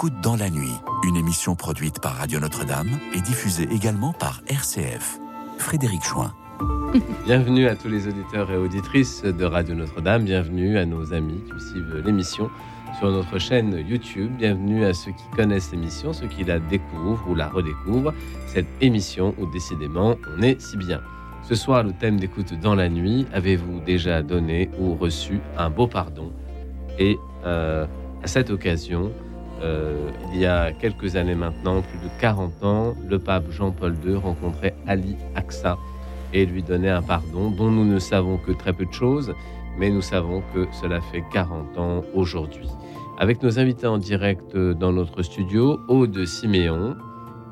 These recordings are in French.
d'écoute dans la nuit, une émission produite par Radio Notre-Dame et diffusée également par RCF. Frédéric Chouin. Bienvenue à tous les auditeurs et auditrices de Radio Notre-Dame, bienvenue à nos amis qui suivent l'émission sur notre chaîne YouTube, bienvenue à ceux qui connaissent l'émission, ceux qui la découvrent ou la redécouvrent, cette émission où décidément on est si bien. Ce soir, le thème d'écoute dans la nuit, avez-vous déjà donné ou reçu un beau pardon? Et euh, à cette occasion, euh, il y a quelques années maintenant, plus de 40 ans, le pape Jean-Paul II rencontrait Ali Aksa et lui donnait un pardon dont nous ne savons que très peu de choses, mais nous savons que cela fait 40 ans aujourd'hui. Avec nos invités en direct dans notre studio, Aude Siméon,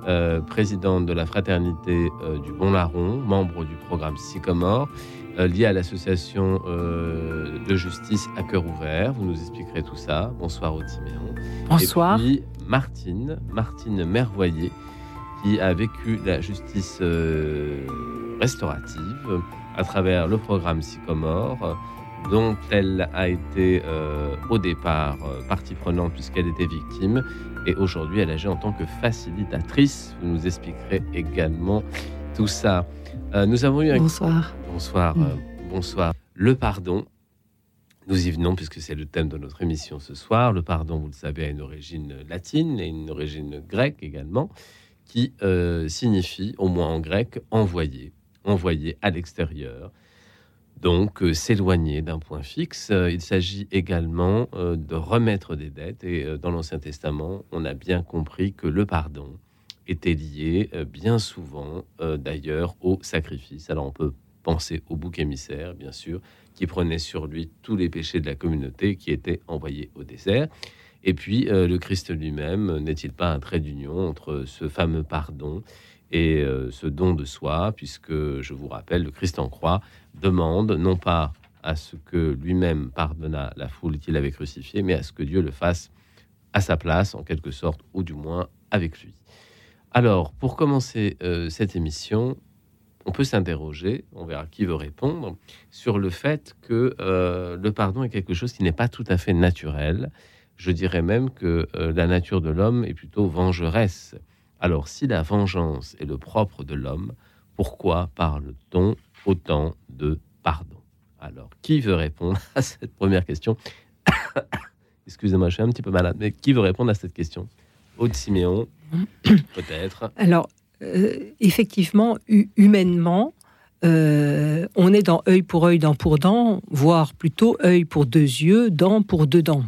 euh, présidente de la fraternité euh, du Bon Larron, membre du programme Sycomore, lié à l'association de justice à cœur ouvert. Vous nous expliquerez tout ça. Bonsoir Siméon. Bonsoir. Et puis Martine, Martine Mervoyer, qui a vécu la justice restaurative à travers le programme Sycomore dont elle a été euh, au départ euh, partie prenante puisqu'elle était victime et aujourd'hui elle agit en tant que facilitatrice. Vous nous expliquerez également tout ça. Euh, nous avons eu un... Bonsoir. Bonsoir. Mm. bonsoir. Le pardon. Nous y venons puisque c'est le thème de notre émission ce soir. Le pardon, vous le savez, a une origine latine et une origine grecque également, qui signifie, au moins en grec, envoyer, envoyer à l'extérieur donc euh, s'éloigner d'un point fixe. Euh, il s'agit également euh, de remettre des dettes. Et dans l'Ancien Testament, on a bien compris que le pardon était lié bien souvent d'ailleurs au sacrifice. Alors on peut penser au bouc émissaire, bien sûr, qui prenait sur lui tous les péchés de la communauté qui étaient envoyés au désert. Et puis le Christ lui-même n'est-il pas un trait d'union entre ce fameux pardon et ce don de soi, puisque je vous rappelle, le Christ en croix demande non pas à ce que lui-même pardonna la foule qu'il avait crucifiée, mais à ce que Dieu le fasse à sa place, en quelque sorte, ou du moins avec lui. Alors, pour commencer euh, cette émission, on peut s'interroger, on verra qui veut répondre, sur le fait que euh, le pardon est quelque chose qui n'est pas tout à fait naturel. Je dirais même que euh, la nature de l'homme est plutôt vengeresse. Alors, si la vengeance est le propre de l'homme, pourquoi parle-t-on autant de pardon? Alors, qui veut répondre à cette première question? Excusez-moi, je suis un petit peu malade, mais qui veut répondre à cette question? Aude Siméon, peut-être. Alors, euh, effectivement, humainement, euh, on est dans œil pour œil, dent pour dent, voire plutôt œil pour deux yeux, dent pour deux dents.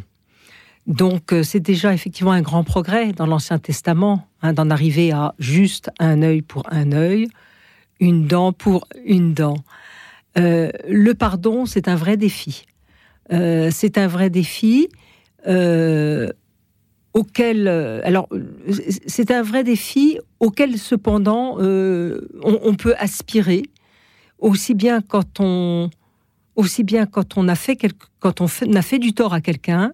Donc, euh, c'est déjà effectivement un grand progrès dans l'Ancien Testament hein, d'en arriver à juste un œil pour un œil, une dent pour une dent. Le pardon, c'est un vrai défi. C'est un vrai défi auquel, alors, c'est un vrai défi auquel cependant on, peut aspirer aussi bien quand on, aussi bien quand on a fait quand on, a fait du tort à quelqu'un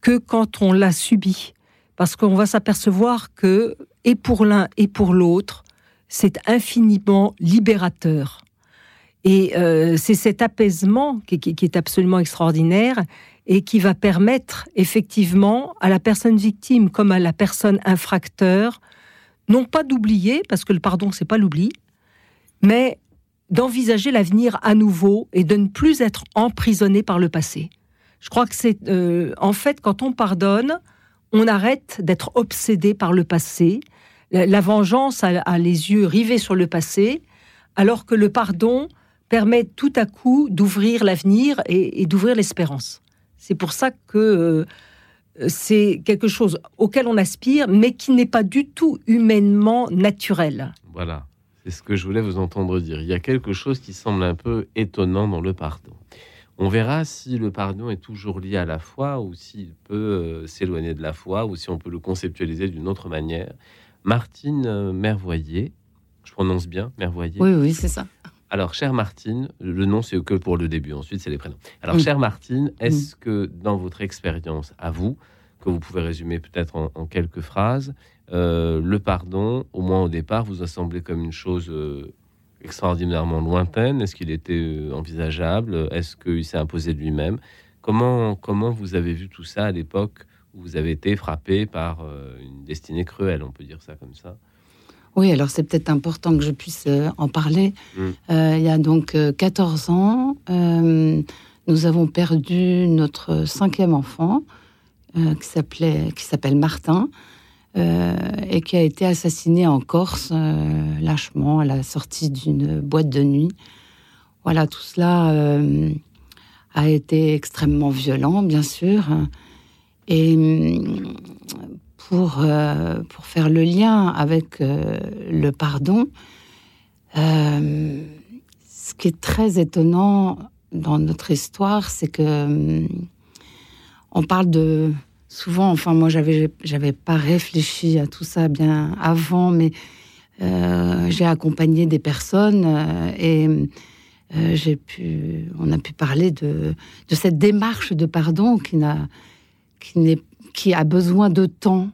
que quand on l'a subi, parce qu'on va s'apercevoir que et pour l'un et pour l'autre, c'est infiniment libérateur. Et euh, c'est cet apaisement qui, est absolument extraordinaire et qui va permettre effectivement à la personne victime comme à la personne infracteur, non pas d'oublier, parce que le pardon, c'est pas l'oubli, mais d'envisager l'avenir à nouveau et de ne plus être emprisonné par le passé. Je crois que c'est euh, en fait quand on pardonne, on arrête d'être obsédé par le passé, la, vengeance a, les yeux rivés sur le passé, alors que le pardon permet tout à coup d'ouvrir l'avenir et, d'ouvrir l'espérance. C'est pour ça que euh, c'est quelque chose auquel on aspire, mais qui n'est pas du tout humainement naturel. Voilà, c'est ce que je voulais vous entendre dire. Il y a quelque chose qui semble un peu étonnant dans le pardon. On verra si le pardon est toujours lié à la foi ou s'il peut euh, s'éloigner de la foi ou si on peut le conceptualiser d'une autre manière. Martine euh, Mervoyer. Je prononce bien, Mervoyer? Oui, oui, c'est ça. Alors, chère Martine, le nom c'est que pour le début, ensuite c'est les prénoms. Alors, chère Martine, est-ce que dans votre expérience à vous, que vous pouvez résumer peut-être en, quelques phrases, euh, le pardon, au moins au départ, vous a semblé comme une chose euh, extraordinairement lointaine? Est-ce qu'il était envisageable? Est-ce qu'il s'est imposé de lui-même? Comment, comment vous avez vu tout ça à l'époque vous avez été frappé par euh, une destinée cruelle, on peut dire ça comme ça? Oui, alors c'est peut-être important que je puisse euh, en parler. Mm. Euh, il y a donc euh, 14 ans, euh, nous avons perdu notre cinquième enfant, euh, qui s'appelait, qui s'appelle Martin, et qui a été assassiné en Corse, lâchement, à la sortie d'une boîte de nuit. Voilà, tout cela a été extrêmement violent, bien sûr. Et pour, euh, pour faire le lien avec euh, le pardon, euh, ce qui est très étonnant dans notre histoire, c'est que on parle de souvent, enfin moi j'avais j'avais pas réfléchi à tout ça bien avant, mais j'ai accompagné des personnes et j'ai pu, on a pu parler de, de cette démarche de pardon qui qui qui a besoin de temps,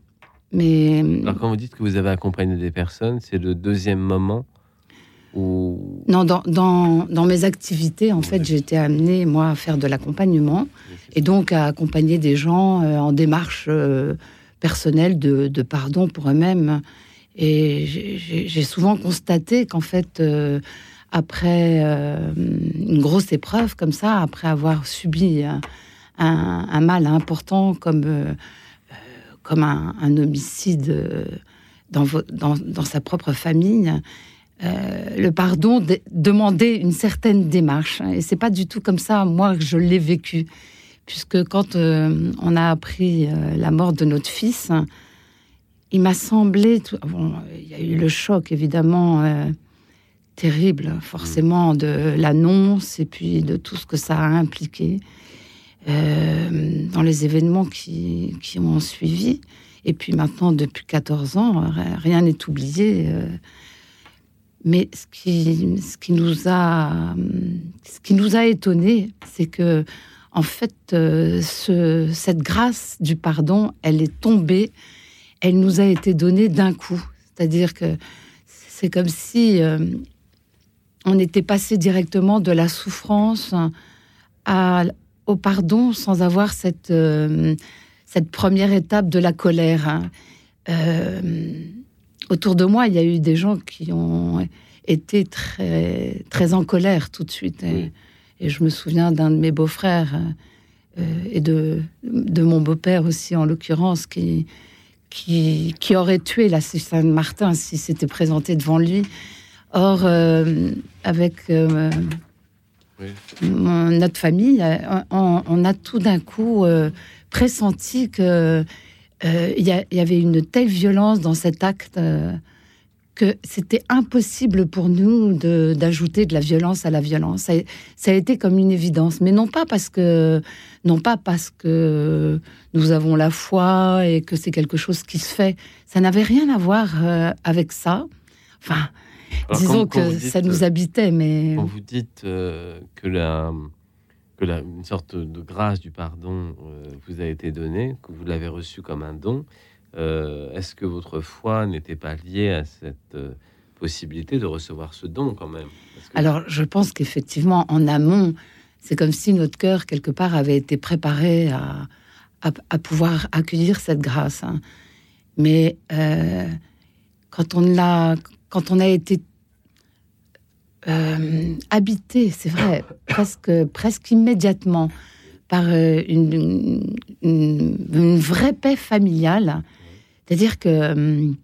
mais Alors quand vous dites que vous avez accompagné des personnes, c'est le deuxième moment où... non, dans, dans, dans mes activités, en fait, j'ai été amenée moi à faire de l'accompagnement et donc à accompagner des gens euh, en démarche euh, personnelle de, de pardon pour eux-mêmes. Et j'ai- souvent constaté qu'en fait, euh, après une grosse épreuve comme ça, après avoir subi un, un- un mal important comme, comme un, homicide euh, dans, dans, dans sa propre famille, euh, le pardon de- demandait une certaine démarche. Et c'est pas du tout comme ça, moi, que je l'ai vécu. Puisque quand euh, on a appris la mort de notre fils, il m'a semblé. tout- bon, il y a eu le choc, évidemment, terrible, forcément, de l'annonce et puis de tout ce que ça a impliqué dans les événements qui, ont suivi. Et puis maintenant, depuis 14 ans, ri- rien n'est oublié. euh, mais ce qui, nous a, ce qui nous a étonné, c'est que, en fait, euh, ce- cette grâce du pardon, elle est tombée, elle nous a été donnée d'un coup. C'est-à-dire que c'est comme si euh, on était passé directement de la souffrance à, au pardon sans avoir cette, euh, cette première étape de la colère. hein. Euh, autour de moi, il y a eu des gens qui ont été très, très en colère tout de suite. Et, Oui. et je me souviens d'un de mes beaux-frères euh, et de, de mon beau-père aussi, en l'occurrence, qui, qui, qui aurait tué la Saint-Martin si c'était présenté devant lui. Or, avec Notre famille, euh, on, a tout d'un coup euh, pressenti que euh, il y, avait une telle violence dans cet acte que c'était impossible pour nous d'ajouter de, la violence à la violence. Ça, a- été comme une évidence, mais non pas parce que non pas parce que nous avons la foi et que c'est quelque chose qui se fait. Ça n'avait rien à voir avec ça. Enfin, Alors, disons quand- quand que dites, ça nous euh, habitait, mais Quand vous dites euh, que, la, que la, une sorte de grâce du pardon euh, vous a été donnée, que vous l'avez reçu comme un don, euh, est-ce que votre foi n'était pas liée à cette possibilité de recevoir ce don quand même? Que- Alors, je pense qu'effectivement, en amont, c'est comme si notre cœur, quelque part, avait été préparé à, à, à pouvoir accueillir cette grâce. hein. Mais euh, quand, on l'a, quand on a été euh, habité, c'est vrai, presque, presque immédiatement, par euh, une, une, une vraie paix familiale, c'est-à-dire que hum,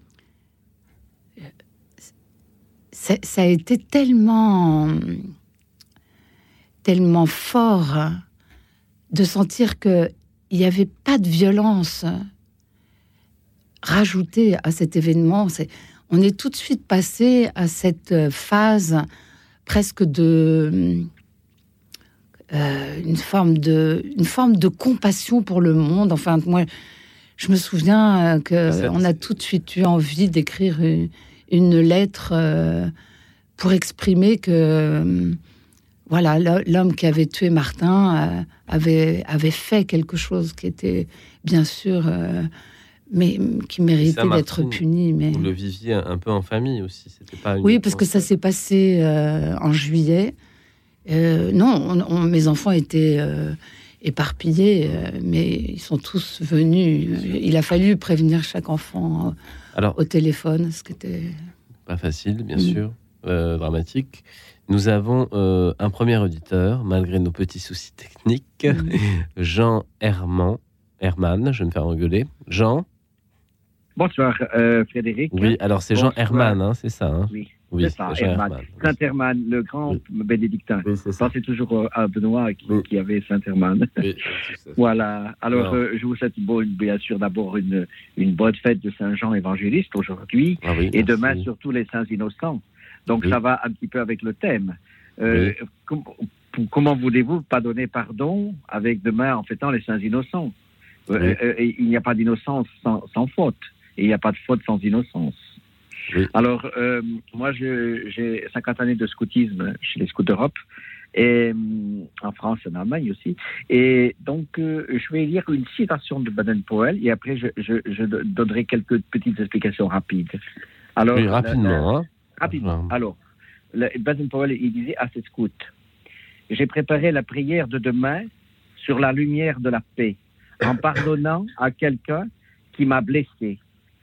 ça, a été tellement, tellement fort de sentir que il n'y avait pas de violence rajoutée à cet événement. C'est- on est tout de suite passé à cette phase presque de euh, une forme de une forme de compassion pour le monde. Enfin, moi, je me souviens euh, que Ça, on a tout de suite eu envie d'écrire une, une lettre euh, pour exprimer que euh, voilà l'ho- l'homme qui avait tué Martin euh, avait avait fait quelque chose qui était bien sûr euh, mais qui méritait d'être puni. Mais Vous le viviez un, peu en famille aussi. C'était pas oui, parce que ça s'est passé euh, en juillet. Euh, non, on- on- mes enfants étaient, euh, éparpillés, mais ils sont tous venus. Il a fallu prévenir chaque enfant Alors, au téléphone, ce qui était pas facile, bien mm. sûr, dramatique. Nous avons un premier auditeur, malgré nos petits soucis techniques, mm. Jean Herman. Herman, je vais me faire engueuler. Jean Bonsoir, euh, Frédéric. Oui, alors c'est Jean Herman, hein, c'est ça. Hein? Oui. Oui, c'est ça, Herman. Saint Herman, le grand bénédictin. Oui, c'est ça. C'est toujours euh, à Benoît qui, avait Saint Herman. voilà. Alors, euh, je vous souhaite bien sûr d'abord une, une bonne fête de Saint Jean évangéliste aujourd'hui ah et demain surtout les saints innocents. Donc ça va un petit peu avec le thème. comment voulez-vous pas donner pardon avec demain en fêtant les saints innocents? Il n'y a pas d'innocence sans faute et il n'y a pas de faute sans innocence. Alors, euh, moi, j'ai 50 années de scoutisme chez les Scouts d'Europe, et euh, en France et en Allemagne aussi. Et donc, euh, je vais lire une citation de Baden-Powell, et après, je, donnerai quelques petites explications rapides. Alors, oui, rapidement. Hein. Rapidement. Alors, Baden-Powell, il disait à ses scouts, j'ai préparé la prière de demain sur la lumière de la paix, en pardonnant à quelqu'un qui m'a blessé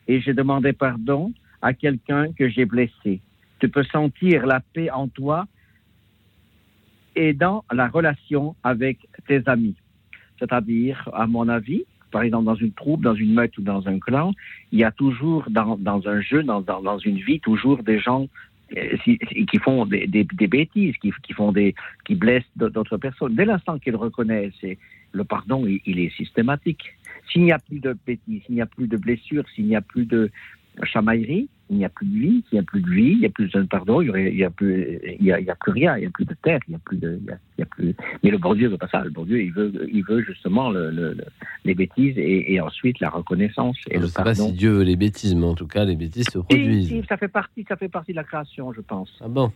et j'ai demandé pardon à quelqu'un que j'ai blessé. Tu peux sentir la paix en toi et dans la relation avec tes amis. C'est-à-dire, à mon avis, par exemple, dans une troupe, dans une meute ou dans un clan, il y a toujours, dans, un jeu, dans, une vie, toujours des gens euh, qui font des, bêtises, qui blessent d'autres personnes. Dès l'instant qu'ils reconnaissent, le pardon, il est systématique. S'il n'y a plus de bêtises, s'il n'y a plus de blessures, s'il n'y a plus de chamaillerie, il n'y a plus de vie, s'il n'y a plus de vie, il n'y a plus de pardon, il n'y a, plus, il y a, plus rien, il n'y a plus de terre, il n'y a plus de, il y a, plus. Mais le bon Dieu veut pas ça. Le bon Dieu, il veut, il veut justement le, les bêtises et, ensuite la reconnaissance et je ne sais pas si Dieu veut les bêtises, mais en tout cas, les bêtises se produisent. ça fait partie, ça fait partie de la création, je pense. Ah bon?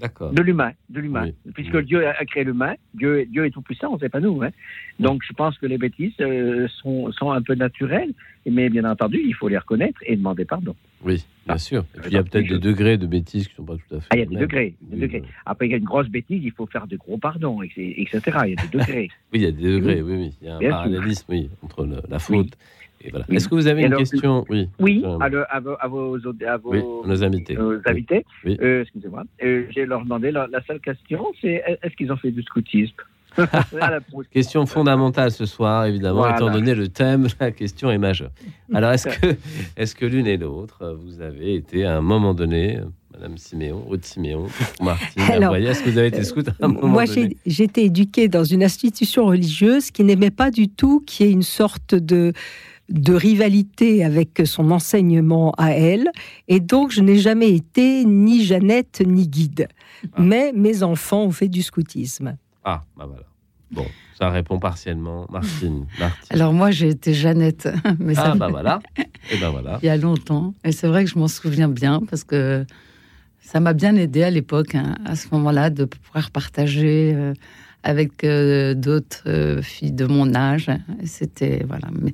De l'humain, de l'humain. Puisque Dieu a créé l'humain, Dieu, Dieu est tout puissant, c'est pas nous. Hein. Donc je pense que les bêtises euh, sont, sont un peu naturelles, mais bien entendu, il faut les reconnaître et demander pardon. Oui, bien ah. sûr. Et puis il y a peut-être des degrés de bêtises qui ne sont pas tout à fait. Ah, il y a des degrés, degrés. Après, il y a une grosse bêtise, il faut faire de gros pardons, etc. Il y a des degrés. oui, il y a des degrés, oui, oui. Il y a un parallélisme, oui, entre la faute est-ce que vous avez une question? Oui. Oui, à, vos, à, vos, nos invités. invités. Euh, excusez-moi. Euh, je vais leur demander la, seule question, c'est est-ce qu'ils ont fait du scoutisme? Question fondamentale ce soir, évidemment, étant donné le thème, la question est majeure. Alors, est-ce que, est que l'une et l'autre, vous avez été à un moment donné, Madame Siméon, Aude Siméon, Martine, est-ce que vous avez été scout à un moment Moi, j'ai été éduquée dans une institution religieuse qui n'aimait pas du tout qu'il y ait une sorte de de rivalité avec son enseignement à elle. Et donc, je n'ai jamais été ni Jeannette ni guide. Ah. Mais mes enfants ont fait du scoutisme. Ah, bah voilà. Bon, ça répond partiellement. Martine. Alors moi, j'ai été Jeannette. Mais ah, bah voilà. Et eh ben voilà. Il y a longtemps. Et c'est vrai que je m'en souviens bien parce que ça m'a bien aidé à l'époque, hein, à ce moment-là, de pouvoir partager euh, avec euh, d'autres euh, filles de mon âge. C'était, voilà. Mais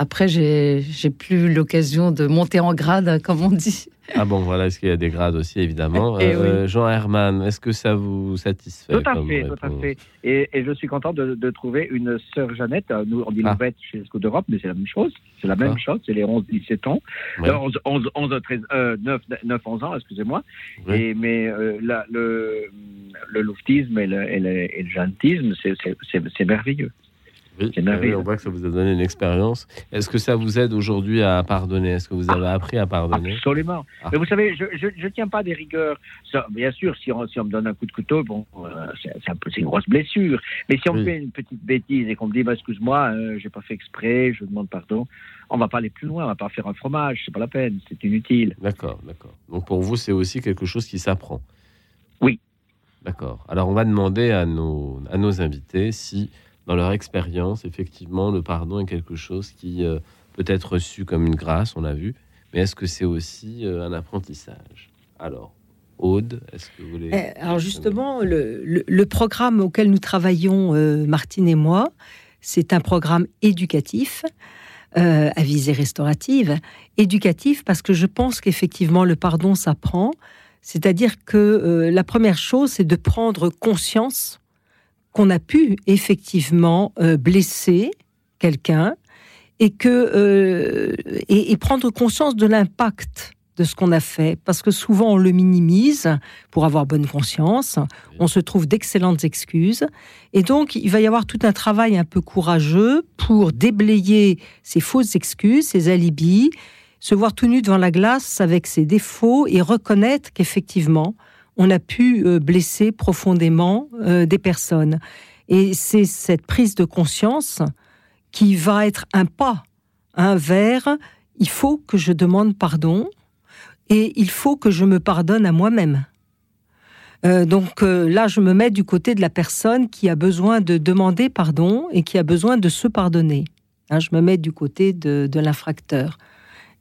après, j'ai plus l'occasion de monter en grade, comme on dit. Ah bon, voilà, est-ce qu'il y a des grades aussi, évidemment. Eh euh, Jean Herman, est-ce que ça vous satisfait Tout à fait, tout à fait. Et, je suis content de, trouver une sœur Jeannette. Nous, on dit ah. chez les Scouts d'Europe, mais c'est la même chose. C'est la même chose, c'est les 11-17 ans. 11, 11, 11, 13, 9, 9, 11 ans, excusez-moi. Mais euh, le, le louvetisme et le, et le, et le c'est merveilleux. Oui, on voit que ça vous a donné une expérience. Est-ce que ça vous aide aujourd'hui à pardonner? Est-ce que vous avez appris à pardonner? Absolument. Ah. Mais vous savez, je ne tiens pas des rigueurs. bien sûr, si on, si on, me donne un coup de couteau, bon, euh, c'est une grosse blessure. Mais si on me fait une petite bêtise et qu'on me dit, bah, excuse-moi, euh, j'ai pas fait exprès, je demande pardon, on va pas aller plus loin, on va pas faire un fromage, c'est pas la peine, c'est inutile. D'accord, d'accord. Donc pour vous, c'est aussi quelque chose qui s'apprend? Oui. D'accord. Alors on va demander à nos, à nos invités si dans leur expérience, effectivement, le pardon est quelque chose qui euh, peut être reçu comme une grâce, on l'a vu, mais est-ce que c'est aussi euh, un apprentissage? Alors, Aude, est-ce que vous voulez... Eh, alors justement, le, programme auquel nous travaillons, euh, Martine et moi, c'est un programme éducatif. à visée restaurative, éducatif parce que je pense qu'effectivement le pardon s'apprend, c'est-à-dire que la première chose c'est de prendre conscience qu'on a pu effectivement euh, blesser quelqu'un et que euh, et, prendre conscience de l'impact de ce qu'on a fait, parce que souvent on le minimise pour avoir bonne conscience, on se trouve d'excellentes excuses, et donc il va y avoir tout un travail un peu courageux pour déblayer ces fausses excuses, ces alibis, se voir tout nu devant la glace avec ses défauts et reconnaître qu'effectivement on a pu euh, blesser profondément euh, des personnes. Et c'est cette prise de conscience qui va être un pas un vers il faut que je demande pardon et il faut que je me pardonne à moi-même. Euh, donc là, je me mets du côté de la personne qui a besoin de demander pardon et qui a besoin de se pardonner. Hein, je me mets du côté de, l'infracteur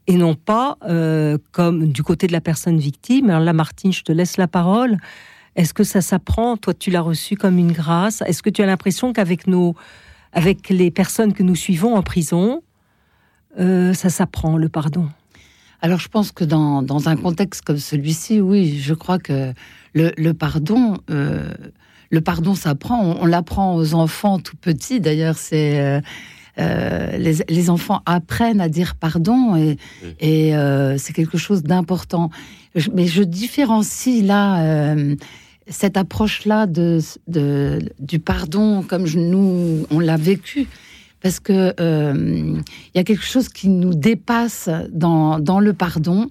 et non pas euh, comme du côté de la personne victime. Alors là, Martine, je te laisse la parole. Est-ce que ça s'apprend? Toi, tu l'as reçu comme une grâce. Est-ce que tu as l'impression qu'avec nos, avec les personnes que nous suivons en prison, ça s'apprend le pardon? Alors je pense que dans, un contexte comme celui-ci, oui, je crois que le, pardon, euh, le pardon s'apprend. On, l'apprend aux enfants tout petits. D'ailleurs, c'est euh, euh, les, enfants apprennent à dire pardon et, et c'est quelque chose d'important. Mais je différencie là cette approche-là de, de, du pardon comme nous on l'a vécu parce que euh, il y a quelque chose qui nous dépasse dans, dans le pardon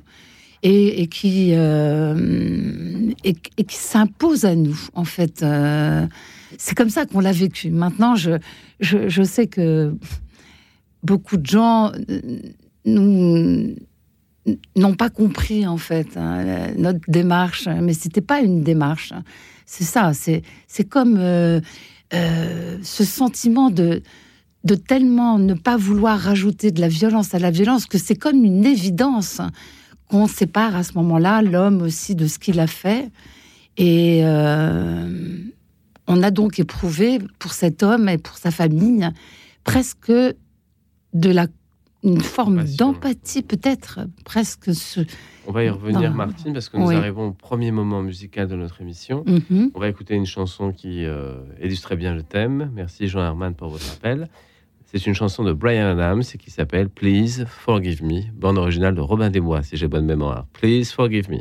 et, et qui euh, et, qui s'impose à nous en fait. Euh, c'est comme ça qu'on l'a vécu. Maintenant, je, je, sais que beaucoup de gens nous n'ont pas compris en fait hein, notre démarche, mais c'était pas une démarche. C'est ça, c'est c'est comme euh, ce sentiment de de tellement ne pas vouloir rajouter de la violence à la violence que c'est comme une évidence qu'on sépare à ce moment-là l'homme aussi de ce qu'il a fait. Et euh, on a donc éprouvé pour cet homme et pour sa famille presque de la une forme d'empathie peut-être presque ce... On va y revenir Martine parce que nous arrivons au premier moment musical de notre émission. Mhm. On va écouter une chanson qui euh, illustre bien le thème. Merci Jean Herman pour votre appel. C'est une chanson de Brian Adams qui s'appelle Please Forgive Me, bande originale de Robin des Bois, si j'ai bonne mémoire. Please Forgive Me.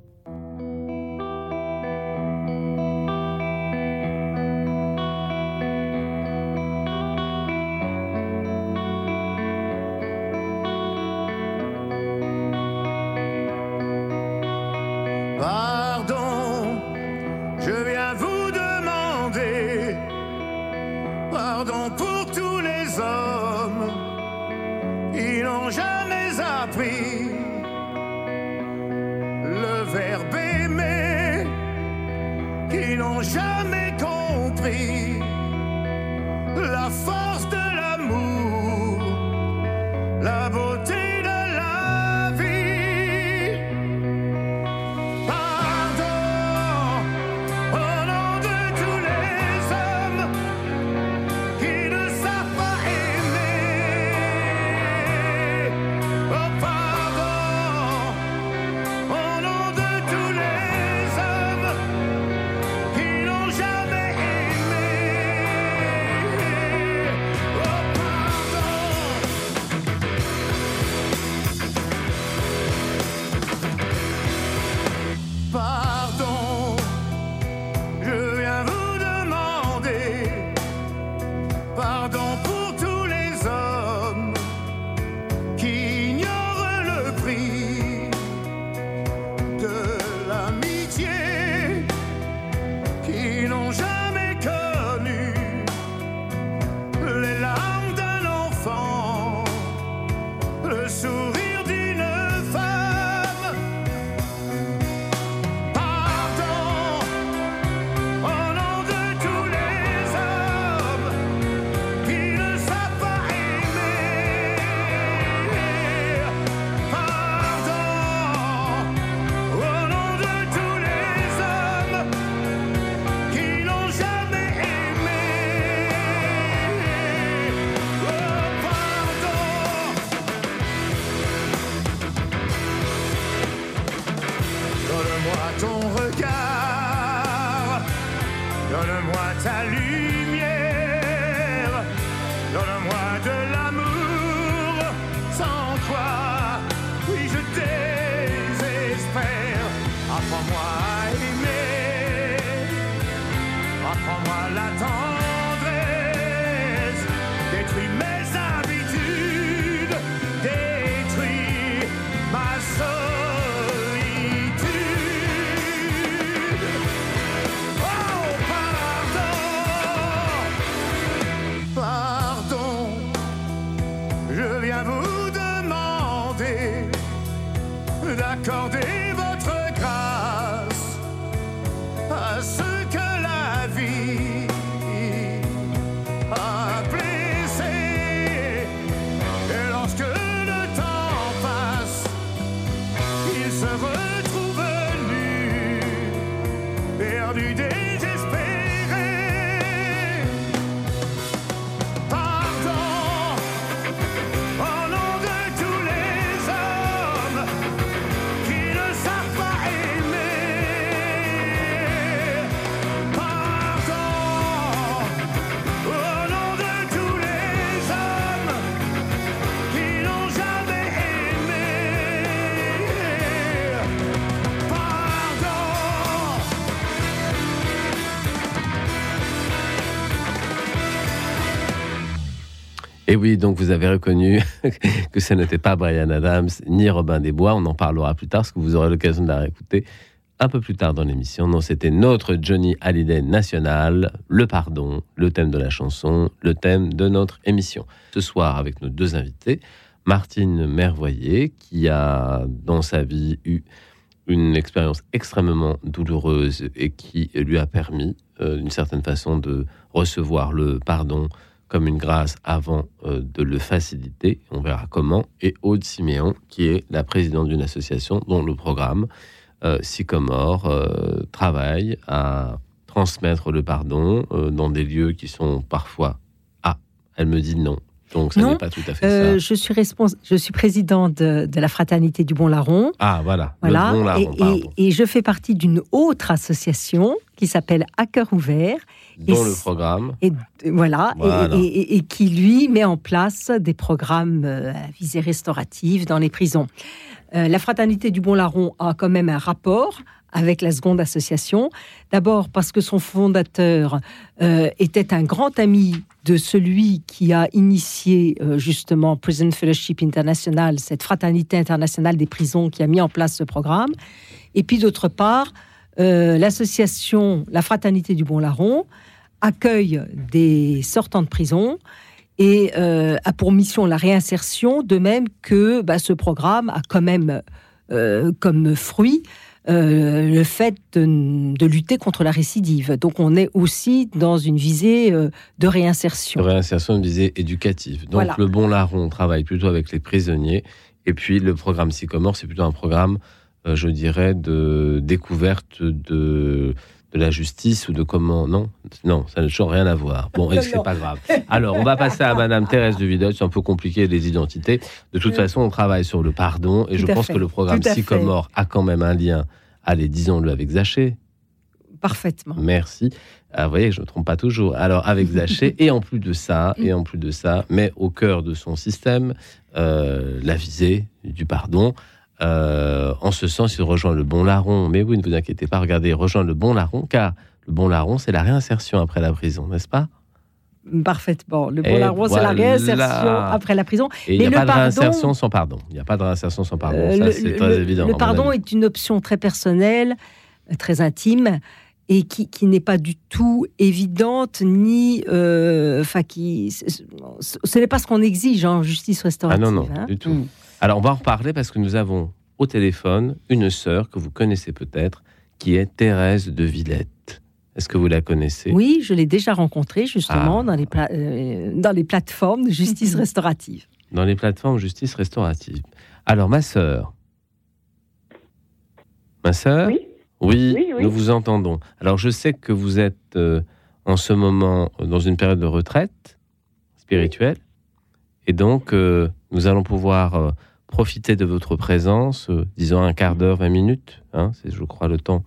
Et oui, donc vous avez reconnu que ce n'était pas Brian Adams ni Robin des Bois. On en parlera plus tard, parce que vous aurez l'occasion de la réécouter un peu plus tard dans l'émission. Non, c'était notre Johnny Hallyday national, le pardon, le thème de la chanson, le thème de notre émission. Ce soir, avec nos deux invités, Martine Mervoyer, qui a dans sa vie eu une expérience extrêmement douloureuse et qui lui a permis, euh, d'une certaine façon, de recevoir le pardon comme une grâce avant euh, de le faciliter. On verra comment. Et Aude Siméon, qui est la présidente d'une association dont le programme euh, Sycomore euh, travaille à transmettre le pardon euh, dans des lieux qui sont parfois ah, elle me dit non. Donc ça n'est pas tout à fait ça. je suis respons- je suis présidente de, de la fraternité du Bon Larron. Ah voilà. le Voilà, bon larron, et, pardon. et- et je fais partie d'une autre association qui s'appelle À cœur ouvert. Dans et le programme. Et voilà, et- Voilà. Et, et- et qui lui met en place des programmes euh, à visée restaurative dans les prisons. Euh, la fraternité du Bon Larron a quand même un rapport avec la seconde association. D'abord parce que son fondateur euh, était un grand ami de celui qui a initié euh, justement Prison Fellowship International, cette fraternité internationale des prisons qui a mis en place ce programme. Et puis d'autre part, euh, l'association, la fraternité du Bon Larron, accueille des sortants de prison et euh, a pour mission la réinsertion, de même que bah, ce programme a quand même euh, comme fruit euh, le fait de, de lutter contre la récidive. Donc on est aussi dans une visée euh, de réinsertion. de réinsertion de visée éducative. Donc Voilà. le bon larron travaille plutôt avec les prisonniers et puis le programme Sycomore c'est plutôt un programme je dirais de découverte de de la justice ou de comment non? Non ça n'a toujours rien à voir bon et c'est pas grave alors on va passer à Madame Thérèse de Vidal c'est un peu compliqué les identités de toute façon on travaille sur le pardon et Tout je pense fait. que le programme. Sycomore a quand même un lien allez disons-le avec Zaché Parfaitement. Merci. Ah, vous voyez, je ne me trompe pas toujours. Alors, avec Zaché, et en plus de ça, et en plus de ça, mais au cœur de son système, euh, la visée du pardon. Euh, en ce sens, il rejoint le bon larron. Mais oui, ne vous inquiétez pas, regardez, il rejoint le bon larron, car le bon larron, c'est la réinsertion après la prison, n'est-ce pas? Parfaitement. Le Et bon larron, c'est la réinsertion après la prison. Et il n'y a pas de réinsertion sans pardon. Il n'y a pas de réinsertion sans pardon. Euh, ça, le- c'est le- très évident. Le pardon est une option très personnelle, très intime, et qui, qui n'est pas du tout évidente, ni. euh, Enfin, qui. ce- n'est pas ce qu'on exige en justice Ah restaurative. non, non, hein. du tout. Mm. Alors, on va en reparler parce que nous avons au téléphone une sœur que vous connaissez peut-être, qui est Thérèse de Villette. Est-ce que vous la connaissez? Oui, je l'ai déjà rencontré justement Ah. dans, les pla- euh, dans les plateformes de justice restaurative. Dans les plateformes justice restaurative. Alors, ma sœur. Ma sœur? Oui. Oui, Oui, oui. nous vous entendons. Alors, je sais que vous êtes euh, en ce moment dans une période de retraite spirituelle. Et donc, euh, nous allons pouvoir euh, profiter de votre présence, euh, disons un quart d'heure, 20 minutes. hein, C'est, je crois, le temps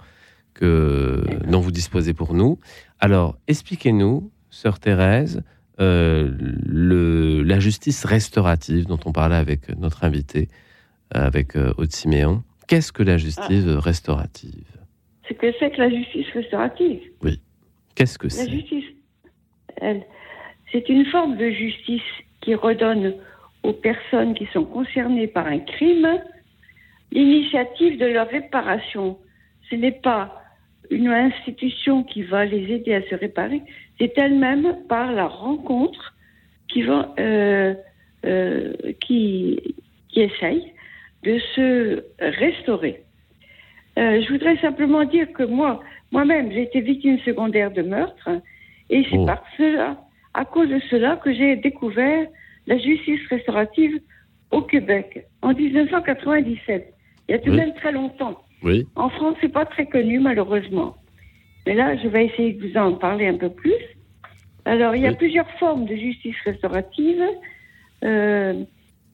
que, dont vous disposez pour nous. Alors, expliquez-nous, sœur Thérèse, euh, le, la justice restaurative dont on parlait avec notre invité, euh, avec euh, Aude Siméon. Qu'est-ce que la justice restaurative? Ce que c'est que la justice restaurative. Qu'est-ce que La c'est? justice, elle, c'est une forme de justice qui redonne aux personnes qui sont concernées par un crime l'initiative de leur réparation. Ce n'est pas une institution qui va les aider à se réparer, c'est elle-même par la rencontre qui va, euh, euh, qui, qui essaye de se restaurer. Euh, je voudrais simplement dire que moi, moi-même, j'ai été victime secondaire de meurtre, et c'est Oh. par cela, à cause de cela, que j'ai découvert la justice restaurative au Québec en 1997. Il y a tout de Oui. même très longtemps. Oui, En France, c'est pas très connu, malheureusement. Mais là, je vais essayer de vous en parler un peu plus. Alors, il y a Oui. plusieurs formes de justice restaurative. Euh,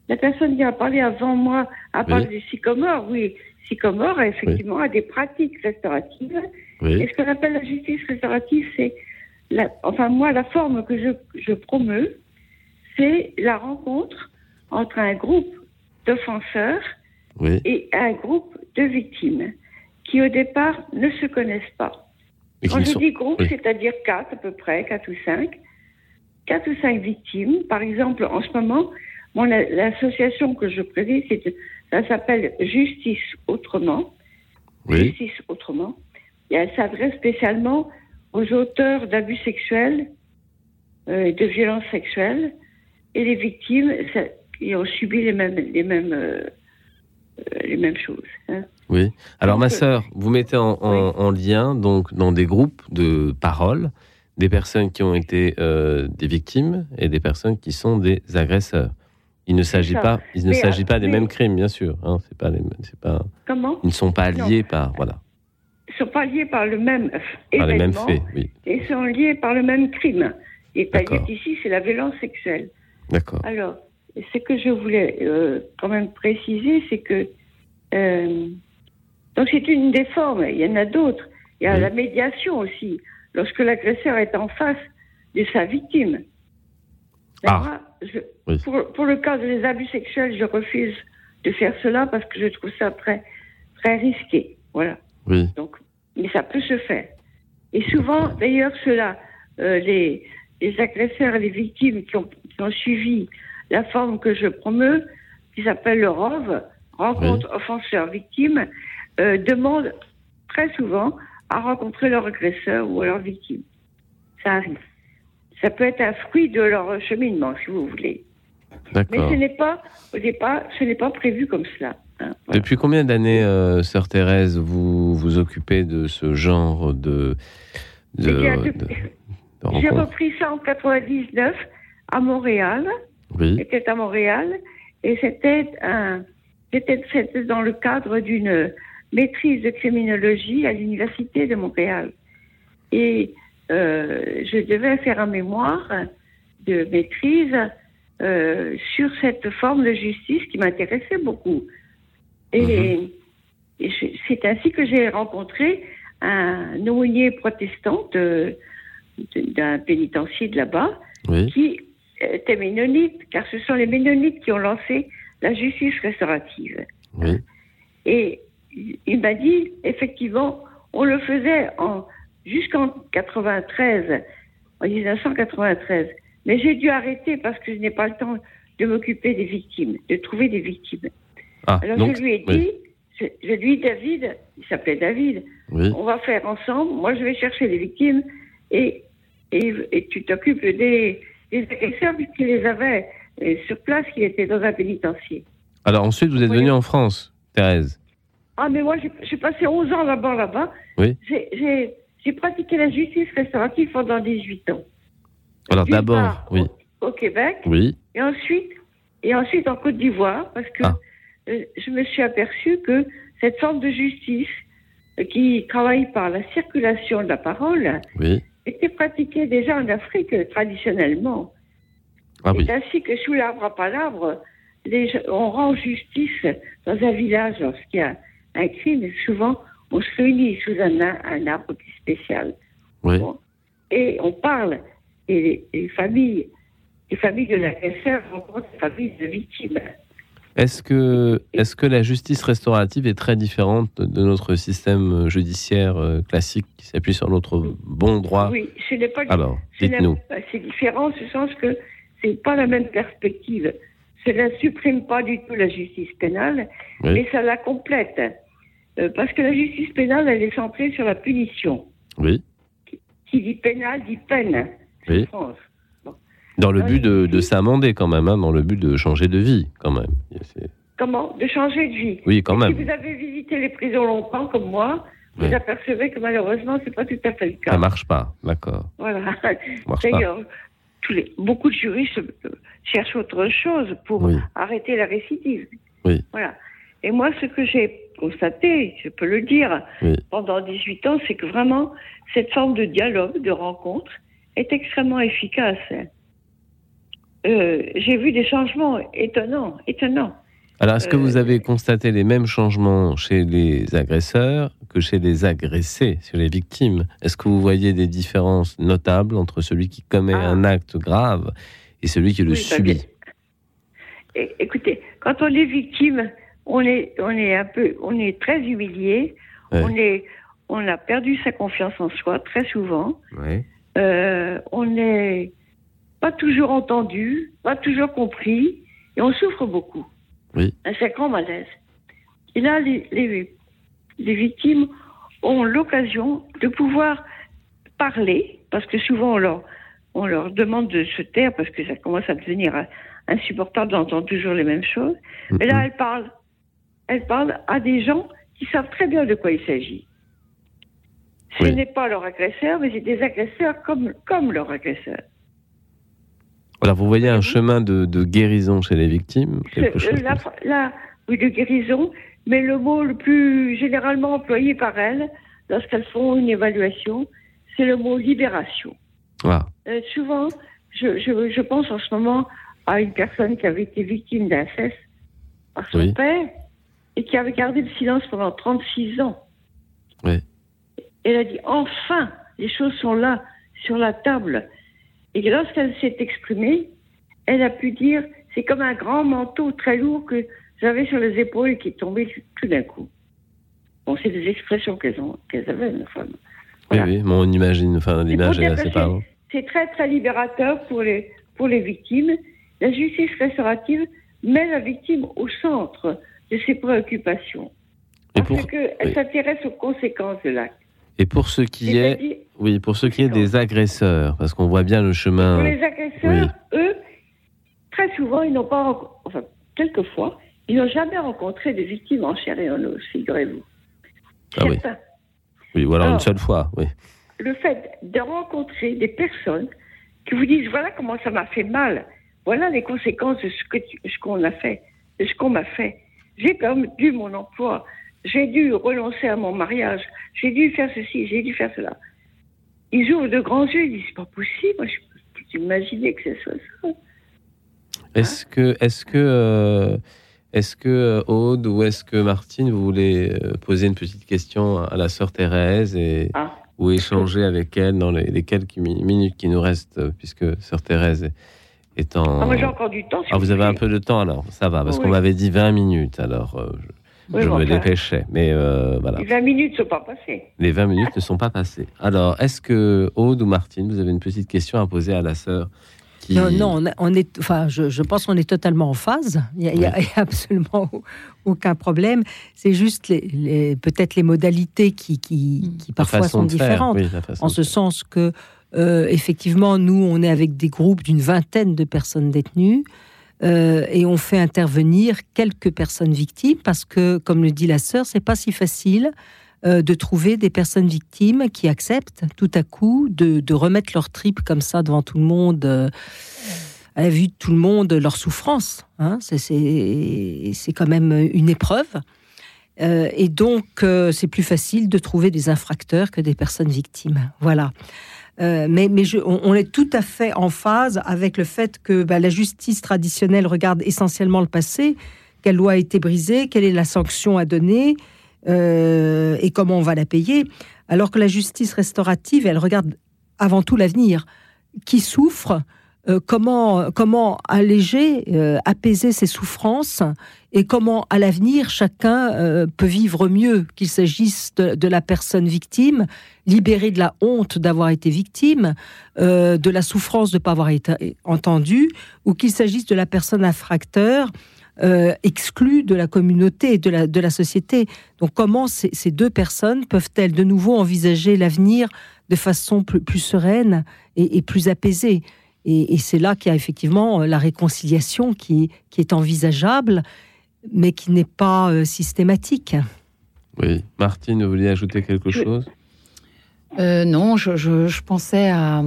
la personne qui a parlé avant moi a parlé du sycomore. Oui, sycomore, effectivement, a des pratiques restauratives. Et ce qu'on appelle la justice restaurative, c'est, enfin, moi, la forme que je, je promeux, c'est la rencontre entre un groupe d'offenseurs oui. et un groupe de victimes qui au départ ne se connaissent pas. Et Quand je sont- dis groupe, oui. c'est-à-dire quatre à peu près, quatre ou cinq, quatre ou cinq victimes. Par exemple, en ce moment, l'association que je préside, ça s'appelle Justice Autrement. Oui, Justice Autrement. Et elle s'adresse spécialement aux auteurs d'abus sexuels euh, et de violences sexuelles et les victimes ça- qui ont subi les mêmes, les mêmes, euh, euh, les mêmes choses. hein. oui. Alors, ma Donc, euh, sœur, vous mettez en, en- en lien, donc, dans des groupes de parole, des personnes qui ont été euh, des victimes et des personnes qui sont des agresseurs. Il ne s'agit pas, il ne s'agit pas des mais- mêmes crimes, bien sûr. Hein, c'est pas les, c'est pas, Comment? ils ne sont pas Non. liés par, voilà, Ils sont pas liés par le même par les mêmes événement faits. Oui, et sont liés par le même crime. Et D'accord. ici, c'est la violence sexuelle. D'accord. Alors, ce que je voulais euh, quand même préciser, c'est que euh, donc c'est une des formes. Il y en a d'autres. Il y a Oui. la médiation aussi, lorsque l'agresseur est en face de sa victime. Ah. moi, je- Oui. pour, pour le cas des abus sexuels, je refuse de faire cela parce que je trouve ça très très risqué. Voilà. Oui, Donc, mais ça peut se faire. Et souvent, d'ailleurs, cela, euh, les, les agresseurs et les victimes qui ont, qui ont suivi la forme que je promeux, qui s'appelle le ROV, rencontre offenseur-victime, euh, demandent très souvent à rencontrer leur agresseur ou leur victime. Ça arrive. Ça peut être un fruit de leur cheminement, si vous voulez. Mais ce n'est pas, au départ, ce n'est pas prévu comme cela. hein. Voilà. Depuis combien d'années, euh, sœur Thérèse, vous vous occupez de ce genre de, de, Eh bien, de- depuis- de J'ai repris ça en 99 à Montréal. Oui, C'était à Montréal et c'était un, c'était, c'était dans le cadre d'une maîtrise de criminologie à l'université de Montréal. Et euh, je devais faire un mémoire de maîtrise euh, sur cette forme de justice qui m'intéressait beaucoup. Et, et je- c'est ainsi que j'ai rencontré un aumônier protestant de- d'un pénitencier de là-bas oui, qui était ménonite, car ce sont les ménonites qui ont lancé la justice restaurative. oui. Et il m'a dit, effectivement, on le faisait en, jusqu'en 93, en 1993. Mais j'ai dû arrêter parce que je n'ai pas le temps de m'occuper des victimes, de trouver des victimes. Ah, Alors donc, je lui ai oui, dit, je, je lui ai dit, David, il s'appelait David, oui, on va faire ensemble. Moi, je vais chercher les victimes et, et, et tu t'occupes des, des agresseurs puisqu'il les avait euh, sur place, qui étaient dans un pénitencier. Alors ensuite, vous êtes venue en France, Thérèse. Ah, mais moi, j'ai passé 11 ans là-bas, là-bas. Oui. J'ai- pratiqué la justice restaurative pendant 18 ans. Alors d'abord, oui, Au, au Québec oui, et ensuite, et ensuite en Côte d'Ivoire, parce que Ah. euh, je me suis aperçue que cette forme de justice euh, qui travaille par la circulation de la parole oui. Était pratiquée déjà en Afrique euh, traditionnellement. Ah oui, C'est ainsi que sous l'arbre à palabre, les on rend justice dans un village lorsqu'il y a un crime. Souvent, on se réunit sous un, un arbre spécial. oui. Bon. Et on parle. Et les, les familles, les familles de l'agresseur rencontrent les familles de victimes. Est-ce que, est-ce que la justice restaurative est très différente de notre système judiciaire euh, classique qui s'appuie sur notre bon droit? Oui, ce n'est pas. Alors, ce n'est dites-nous. C'est différent en ce sens que c'est pas la même perspective. Cela ne supprime pas du tout la justice pénale, Oui. mais ça la complète. Euh, parce que la justice pénale, elle est centrée sur la punition. Oui, Qui dit pénal dit peine. Oui. En France. Dans le Ah, but de, de s'amender quand même, hein, dans le but de changer de vie quand même. Comment? De changer de vie? Oui, quand Si même. vous avez visité les prisons longtemps, comme moi, Oui. vous apercevez que malheureusement, c'est pas tout à fait le cas. Ça marche pas, d'accord. Voilà. D'ailleurs, les, beaucoup de juristes euh, cherchent autre chose pour Oui. arrêter la récidive. Oui. Voilà. Et moi, ce que j'ai constaté, je peux le dire, Oui. pendant 18 ans, c'est que vraiment, cette forme de dialogue, de rencontre, est extrêmement efficace. Euh, j'ai vu des changements étonnants, étonnants. Alors, est-ce que Euh, vous avez constaté les mêmes changements chez les agresseurs que chez les agressés, chez les victimes? Est-ce que vous voyez des différences notables entre celui qui commet Ah. un acte grave et celui qui le Oui, subit? Écoutez, quand on est victime, on est, on est un peu, on est très humilié. Ouais. On est, on a perdu sa confiance en soi très souvent. Ouais. Euh, on n'est pas toujours entendu, pas toujours compris, et on souffre beaucoup. Oui. Un c'est un grand malaise. Et là, les, les, les victimes ont l'occasion de pouvoir parler, parce que souvent on leur, on leur demande de se taire, parce que ça commence à devenir insupportable d'entendre toujours les mêmes choses. Mais là, Mhm. elles parlent. Elles parlent à des gens qui savent très bien de quoi il s'agit. Ce Oui. n'est pas leur agresseur, mais c'est des agresseurs comme, comme leur agresseur. Alors, vous voyez un chemin de, de guérison chez les victimes quelque Ce- chose euh, la- oui, de guérison, mais le mot le plus généralement employé par elles, lorsqu'elles font une évaluation, c'est le mot libération. Ah, Euh, souvent, je, je, je pense en ce moment à une personne qui avait été victime d'inceste par son Oui. père et qui avait gardé le silence pendant 36 ans. Oui. Elle a dit enfin, les choses sont là, sur la table. Et lorsqu'elle s'est exprimée, elle a pu dire c'est comme un grand manteau très lourd que j'avais sur les épaules et qui est tombé tout d'un coup. Bon, c'est des expressions qu'elles qu'elles avaient, les femmes. Voilà. Oui, oui, mais on imagine, enfin, l'image est assez. C'est très, très libérateur pour les, pour les victimes. La justice restaurative met la victime au centre de ses préoccupations. Et Parce pour, qu'elle oui. s'intéresse aux conséquences de l'acte. Et pour ce qui est, oui, pour ce qui est des agresseurs, parce qu'on voit bien le Pour chemin. les agresseurs, eux, très souvent, ils n'ont pas, enfin, quelquefois, ils n'ont jamais rencontré des victimes en chair et en os, figurez-vous. Ah oui. Oui, ou alors une seule fois, oui. le fait de rencontrer des personnes qui vous disent voilà comment ça m'a fait mal, voilà les conséquences de ce que tu- ce qu'on a fait, de ce qu'on m'a fait. J'ai perdu mon emploi, j'ai dû renoncer à mon mariage, j'ai dû faire ceci, j'ai dû faire cela. Ils ouvrent de grands yeux, ils disent c'est pas possible, moi je peux imaginer que ce soit ça. Est-ce que, est-ce que, euh, est-ce que euh, Aude ou est-ce que Martine, vous voulez euh, poser une petite question à la sœur Thérèse et Ah. ou échanger avec elle dans les, les quelques mi- minutes qui nous restent, puisque sœur Thérèse est, est en. Ah, moi j'ai encore du temps. s'il Ah, vous vous avez un peu de temps alors, ça va, parce Oui. qu'on m'avait dit 20 minutes, alors je, Oui, je me enfin, dépêchais. Mais euh, voilà, Les 20 minutes ne sont pas passées. les 20 minutes ne sont pas passées. Alors, est-ce que Aude ou Martine, vous avez une petite question à poser à la sœur qui... Non, non, on, a- on est, enfin, je, je pense qu'on est totalement en phase. Il n'y a, absolument aucun problème. C'est juste les, les- peut-être les modalités qui, qui, qui parfois sont faire, différentes. oui, façon En ce faire. sens que, euh, effectivement, nous, on est avec des groupes d'une vingtaine de personnes détenues euh, et on fait intervenir quelques personnes victimes parce que, comme le dit la sœur, c'est pas si facile euh, de trouver des personnes victimes qui acceptent tout à coup de, remettre leur trip comme ça devant tout le monde. euh, à la vue de tout le monde, leur souffrance. Hein, c'est- quand même une épreuve. Et donc, c'est plus facile de trouver des infracteurs que des personnes victimes. Voilà. Euh, mais on est tout à fait en phase avec le fait que bah, la justice traditionnelle regarde essentiellement le passé, quelle loi a été brisée, quelle est la sanction à donner euh, et comment on va la payer, alors que la justice restaurative, elle regarde avant tout l'avenir. Qui souffre euh, comment, alléger, euh, apaiser ses souffrances et comment à l'avenir chacun euh, peut vivre mieux, qu'il s'agisse de, la personne victime, libérée de la honte d'avoir été victime, de la souffrance de ne pas avoir été entendue, ou qu'il s'agisse de la personne infracteur. exclue de la communauté, de la, de la société. Donc comment ces, ces deux personnes peuvent-elles de nouveau envisager l'avenir de façon plus, sereine et plus apaisée? Et, et c'est là qu'il y a effectivement la réconciliation qui, qui est envisageable mais qui n'est pas euh, systématique. Oui. Martine, vous vouliez ajouter quelque chose? Euh, non, je, je- je pensais à,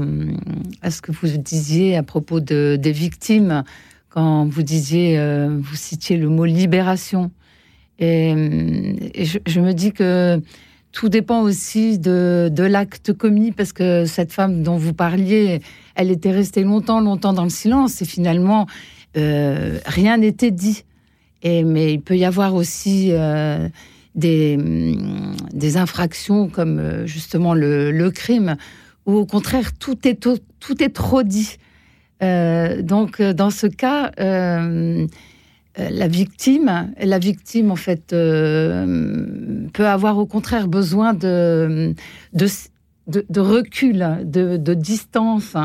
à ce que vous disiez à propos de, des victimes quand vous disiez, euh, vous citiez le mot libération. Et, et je, je me dis que tout dépend aussi de, l'acte commis parce que cette femme dont vous parliez, elle était restée longtemps, longtemps dans le silence et finalement euh, rien n'était dit. Mais il peut y avoir aussi euh, des, hum, des infractions comme euh, justement le, crime, où au contraire tout est, tout est trop dit. Donc dans ce cas, la victime, la victime en fait euh, peut avoir au contraire besoin de, de, de, de recul, de, de distance.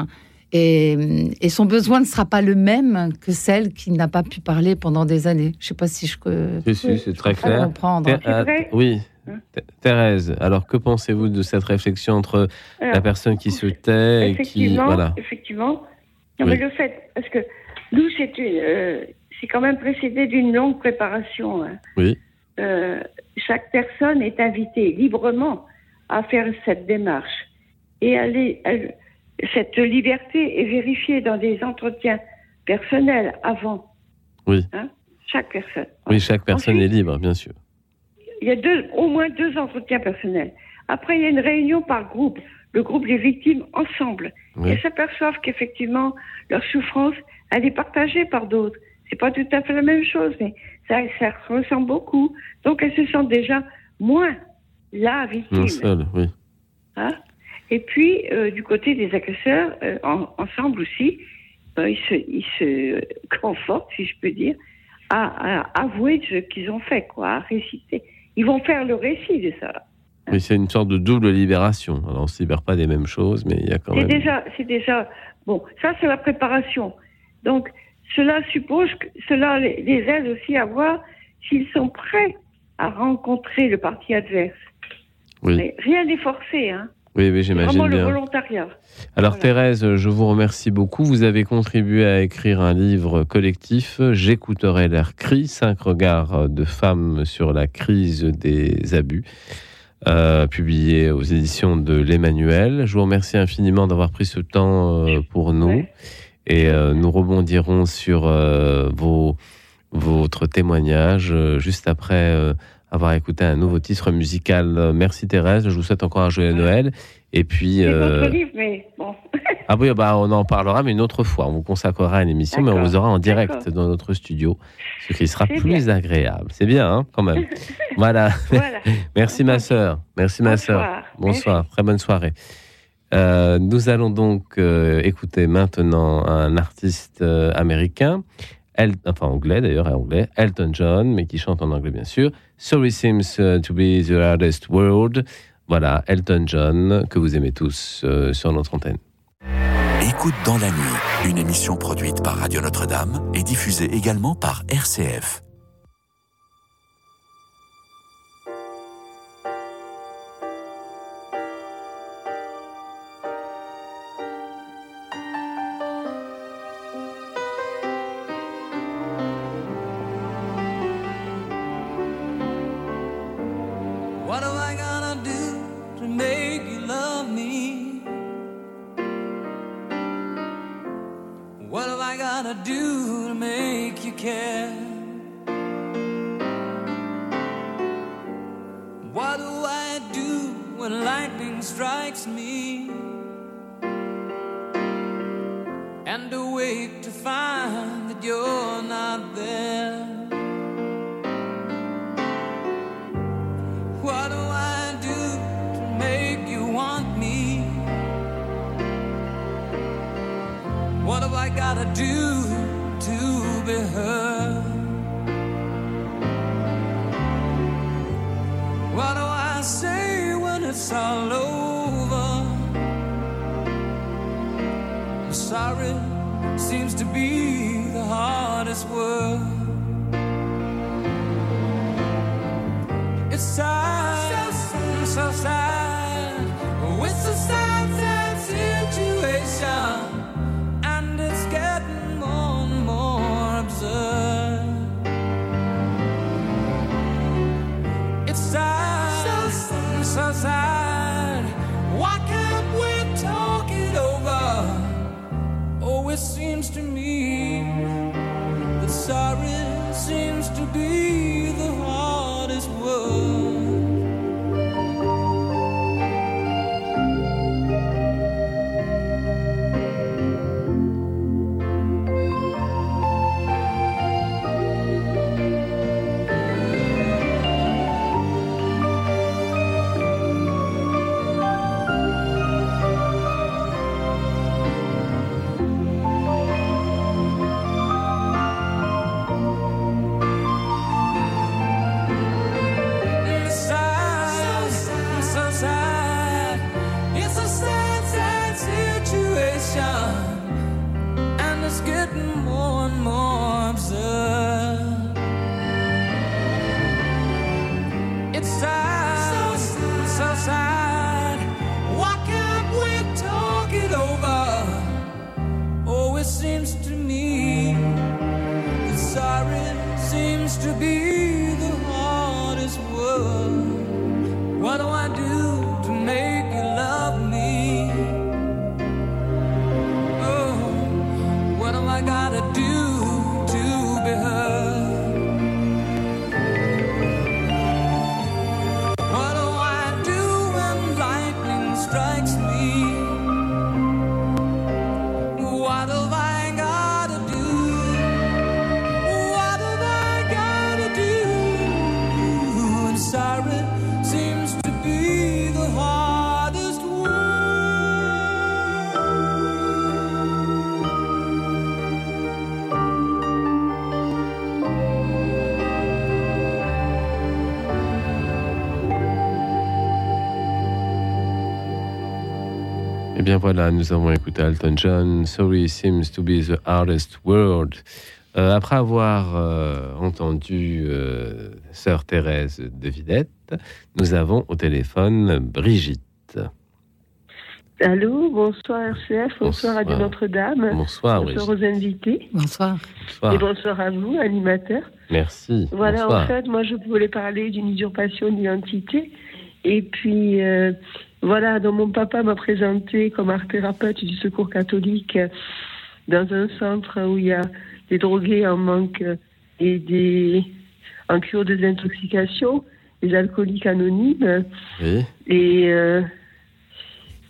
Et, et son besoin ne sera pas le même que celle qui n'a pas pu parler pendant des années. Je ne sais pas si je peux Si, si, c'est très clair. comprendre. Vrai oui. Hein? Th- Thérèse, alors que pensez-vous de cette réflexion entre la personne qui se tait et qui. effectivement, Voilà. effectivement. Non, Oui. mais le fait, parce que nous, c'est une, euh, c'est quand même précédé d'une longue préparation. hein. Oui. Euh, chaque personne est invitée librement à faire cette démarche. Et elle est- elle- cette liberté est vérifiée dans des entretiens personnels avant. Oui. Hein, chaque personne. Oui, chaque personne Ensuite, est libre, bien sûr. il y a deux, au moins deux entretiens personnels. Après, il y a une réunion par groupe, le groupe des victimes ensemble. Oui. Et s'aperçoivent qu'effectivement, leur souffrance, elle est partagée par d'autres. C'est pas tout à fait la même chose, mais ça, ça ressemble beaucoup. Donc, elles se sentent déjà moins la victime. Non seul, oui. hein? Et puis, euh, du côté des agresseurs, euh, en- ensemble aussi, euh, ils, se, ils se confortent, si je peux dire, à, à avouer ce qu'ils ont fait, quoi, à réciter. Ils vont faire le récit de ça. Oui, c'est une sorte de double libération. Alors, on ne se libère pas des mêmes choses, mais il y a quand C'est même. déjà, c'est déjà, bon, ça c'est la préparation. Donc, cela suppose que cela les, aide aussi à voir s'ils sont prêts à rencontrer le parti adverse. Oui. Mais rien n'est forcé, hein. Oui, oui, C'est j'imagine vraiment le volontariat. Alors Voilà. Thérèse, je vous remercie beaucoup. Vous avez contribué à écrire un livre collectif, J'écouterai l'air cri, cinq regards de femmes sur la crise des abus, euh, publié aux éditions de l'Emmanuel. Je vous remercie infiniment d'avoir pris ce temps euh, pour nous Ouais. Et euh, nous rebondirons sur euh, vos, votre témoignage euh, juste après avoir écouté un nouveau titre musical. Merci Thérèse, je vous souhaite encore un joyeux Noël. Et puis, C'est euh, votre livre, mais bon. ah oui, bah, on en parlera, mais une autre fois. On vous consacrera une émission, mais on vous aura en direct dans notre studio, ce qui sera plus agréable. C'est bien, hein, quand même. voilà. voilà. Merci, ma sœur. Merci, ma sœur. Bonsoir. Bonsoir. Très bonne soirée. Euh, nous allons donc euh, écouter maintenant un artiste euh, américain, enfin anglais d'ailleurs, anglais, Elton John, mais qui chante en anglais bien sûr. Sorry seems to be the hardest word. Voilà, Elton John, que vous aimez tous sur notre antenne. Écoute dans la nuit, une émission produite par Radio Notre-Dame et diffusée également par RCF. Lightning strikes me? And awake to find that you're not there. What do I do to make you want me? What have I gotta do to be heard? It's all over? Sorry seems to be the hardest word. It's sad, voilà, nous avons écouté Alton John. Sorry seems to be the hardest word. Euh, après avoir euh, entendu euh, Sœur Thérèse de Vidette, nous avons au téléphone Brigitte. Allô, bonsoir RCF, bonsoir, Bonsoir. Notre-Dame, Bonsoir bonsoir Brigitte. aux invités Bonsoir. Bonsoir. et bonsoir à vous, animateurs. Merci. Voilà, Bonsoir. en fait, moi je voulais parler d'une usurpation d'identité. Et puis, euh, voilà, donc mon papa m'a présenté comme art thérapeute du secours catholique euh, dans un centre où il y a des drogués en manque et des en cure de désintoxication, des alcooliques anonymes Oui. et euh,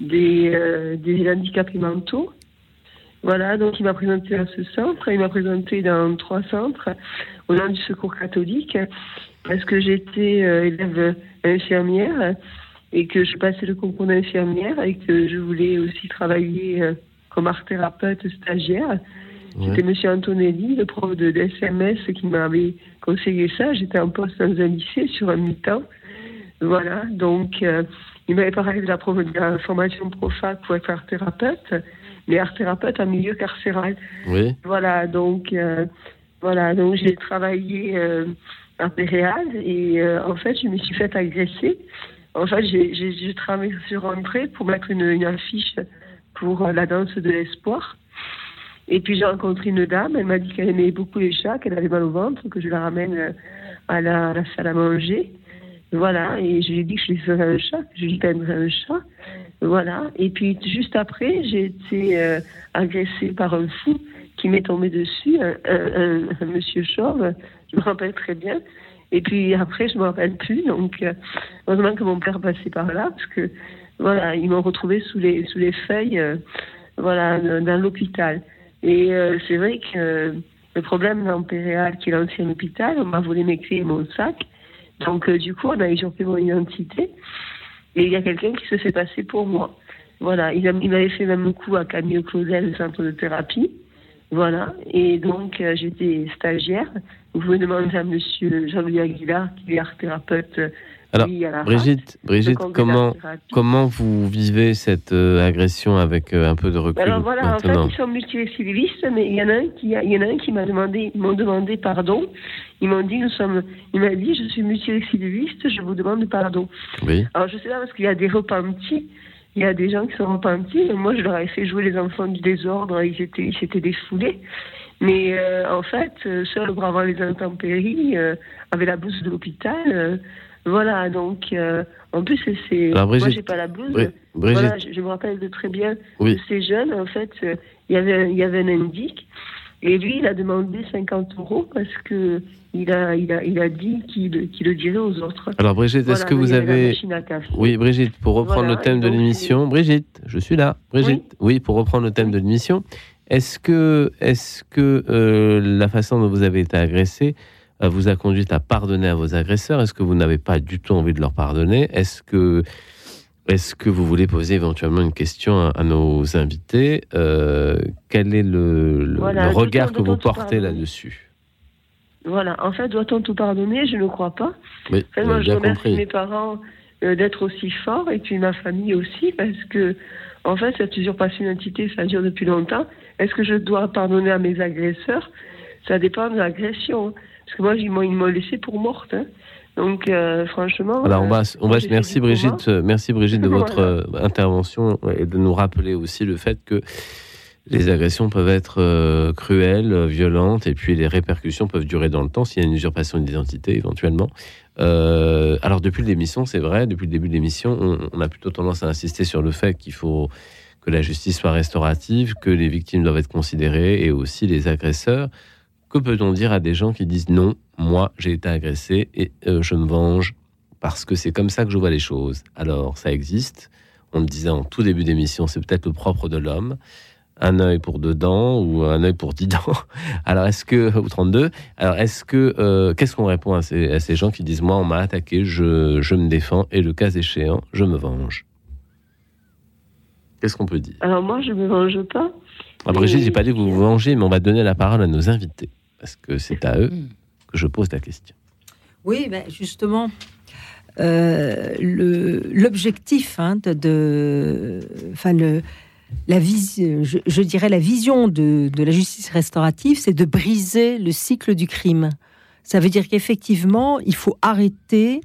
des, euh, des handicapés mentaux. Voilà, donc il m'a présenté à ce centre, il m'a présenté dans trois centres au nom du secours catholique, parce que j'étais euh, élève infirmière et que je passais le concours d'infirmière et que je voulais aussi travailler euh, comme art thérapeute stagiaire. C'était. Monsieur Antonelli, le prof de d'SMS, qui m'avait conseillé ça. J'étais en poste dans un lycée sur un mi-temps. Voilà, donc euh, il m'avait parlé de la, pro- de la formation Profac pour être art thérapeute, mais art thérapeute en milieu carcéral. Oui. Voilà, donc euh, voilà, donc j'ai travaillé euh, à Péréal et en fait je me suis fait agresser. En fait, j'ai travaillé sur entrée pour mettre une, affiche pour euh, la danse de l'espoir. Et puis j'ai rencontré une dame, elle m'a dit qu'elle aimait beaucoup les chats, qu'elle avait mal au ventre, que je la ramène euh, à la, salle à manger. Voilà, et je lui ai dit que je lui ferais un chat, je lui peindrais un chat. Voilà, et puis juste après, j'ai été euh, agressée par un fou qui m'est tombé dessus, un, un- un- un monsieur chauve, je me rappelle très bien. Et puis après, je ne me rappelle plus, donc euh, heureusement que mon père passait par là, parce que voilà, ils m'ont retrouvé sous les, sous les feuilles, euh, voilà, dans l'hôpital. Et euh, c'est vrai que euh, le problème dans Péréal, qui est l'ancien hôpital, on m'a volé mes clés et mon sac. Donc, du coup, on a usurpé mon identité. Et il y a quelqu'un qui se fait passer pour moi. Voilà, il, il m'avait fait même un coup à Camille Claudel, le centre de thérapie. Voilà, et donc euh, j'étais stagiaire. Vous pouvez demander à monsieur Jean-Louis Aguilar, qui est art thérapeute. euh, Alors, lui, à la Brigitte, Brigitte, comment, comment vous vivez cette euh, agression avec euh, un peu de recul Alors voilà, en maintenant fait, ils sont multirécidivistes, mais il y en a un qui, il y en a un qui m'a demandé, m'ont demandé pardon. Ils m'ont dit, nous sommes, il m'a dit, je suis multirécidiviste, je vous demande pardon. Oui. Alors je sais pas parce qu'il y a des repentis, il y a des gens qui sont repentis. Moi, je leur ai fait jouer les enfants du désordre, ils étaient, ils s'étaient défoulés. Mais euh, en fait, euh, seul bravant les intempéries, euh, avec la blouse de l'hôpital, euh, voilà. Donc, en plus, c'est- moi, j'ai pas la blouse. Bri- Brigitte, Voilà, je, je me rappelle de très bien Oui. ces jeunes. En fait, il y avait, il y avait un indique. Et lui, il a demandé 50 euros parce que il a, il a, il a dit qu'il le dirait aux autres. alors Brigitte, est-ce que vous avez... Oui, Brigitte, pour reprendre Voilà, le thème de l'émission, Brigitte, je suis là. Brigitte, oui, pour reprendre le thème de l'émission, est-ce que, est-ce que euh, la façon dont vous avez été agressé euh, vous a conduit à pardonner à vos agresseurs? Est-ce que vous n'avez pas du tout envie de leur pardonner? Est-ce que, est-ce que vous voulez poser éventuellement une question à, à nos invités Euh, Quel est le, le- Voilà, le doit-on- regard que vous portez là-dessus? Voilà, en fait, doit-on tout pardonner? Je ne crois pas. Oui, En fait, vous moi, je remercie compris. mes parents euh, d'être aussi forts et puis ma famille aussi parce que, en fait, cette usurpation d'identité, ça dure depuis longtemps. Est-ce que je dois pardonner à mes agresseurs? Ça dépend de l'agression. Parce que moi, ils m'ont ils m'ont laissé pour morte. hein. Donc, euh, franchement. Alors on euh, va, on moi, va merci. Brigitte, euh, merci Brigitte de votre Voilà. euh, intervention et de nous rappeler aussi le fait que Les agressions peuvent être euh, cruelles, euh, violentes, et puis les répercussions peuvent durer dans le temps s'il y a une usurpation d'identité éventuellement. Euh, alors depuis l'émission, c'est vrai, depuis le début de l'émission, on, on a plutôt tendance à insister sur le fait qu'il faut que la justice soit restaurative, que les victimes doivent être considérées, et aussi les agresseurs. Que peut-on dire à des gens qui disent non, moi j'ai été agressé et euh, je me venge parce que c'est comme ça que je vois les choses. Alors ça existe. On le disait en tout début d'émission, c'est peut-être le propre de l'homme un œil pour deux dents ou un œil pour dix dents. Alors, est-ce que, ou 32, alors est-ce que, euh, qu'est-ce qu'on répond à ces, à ces gens qui disent, moi, on m'a attaqué, je, je me défends, et le cas échéant, je me venge? Qu'est-ce qu'on peut dire? Alors moi, je me venge pas. ah, Brigitte, j'ai pas dit que vous vous vengez, mais on va donner la parole à nos invités, parce que c'est à eux que je pose la question. Oui, ben justement, euh, l'objectif hein, de, enfin la vis- je, dirais la vision de, la justice restaurative, c'est de briser le cycle du crime. Ça veut dire qu'effectivement, il faut arrêter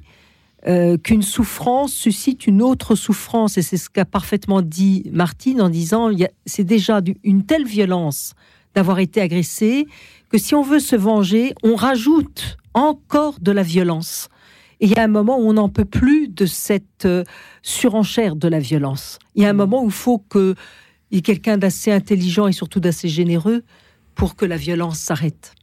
euh, qu'une souffrance suscite une autre souffrance, et c'est ce qu'a parfaitement dit Martine en disant c'est déjà une telle violence d'avoir été agressé que si on veut se venger, on rajoute encore de la violence. Et il y a un moment où on n'en peut plus de cette euh, surenchère de la violence. Il y a un moment où il faut qu'il y ait quelqu'un d'assez intelligent et surtout d'assez généreux pour que la violence s'arrête.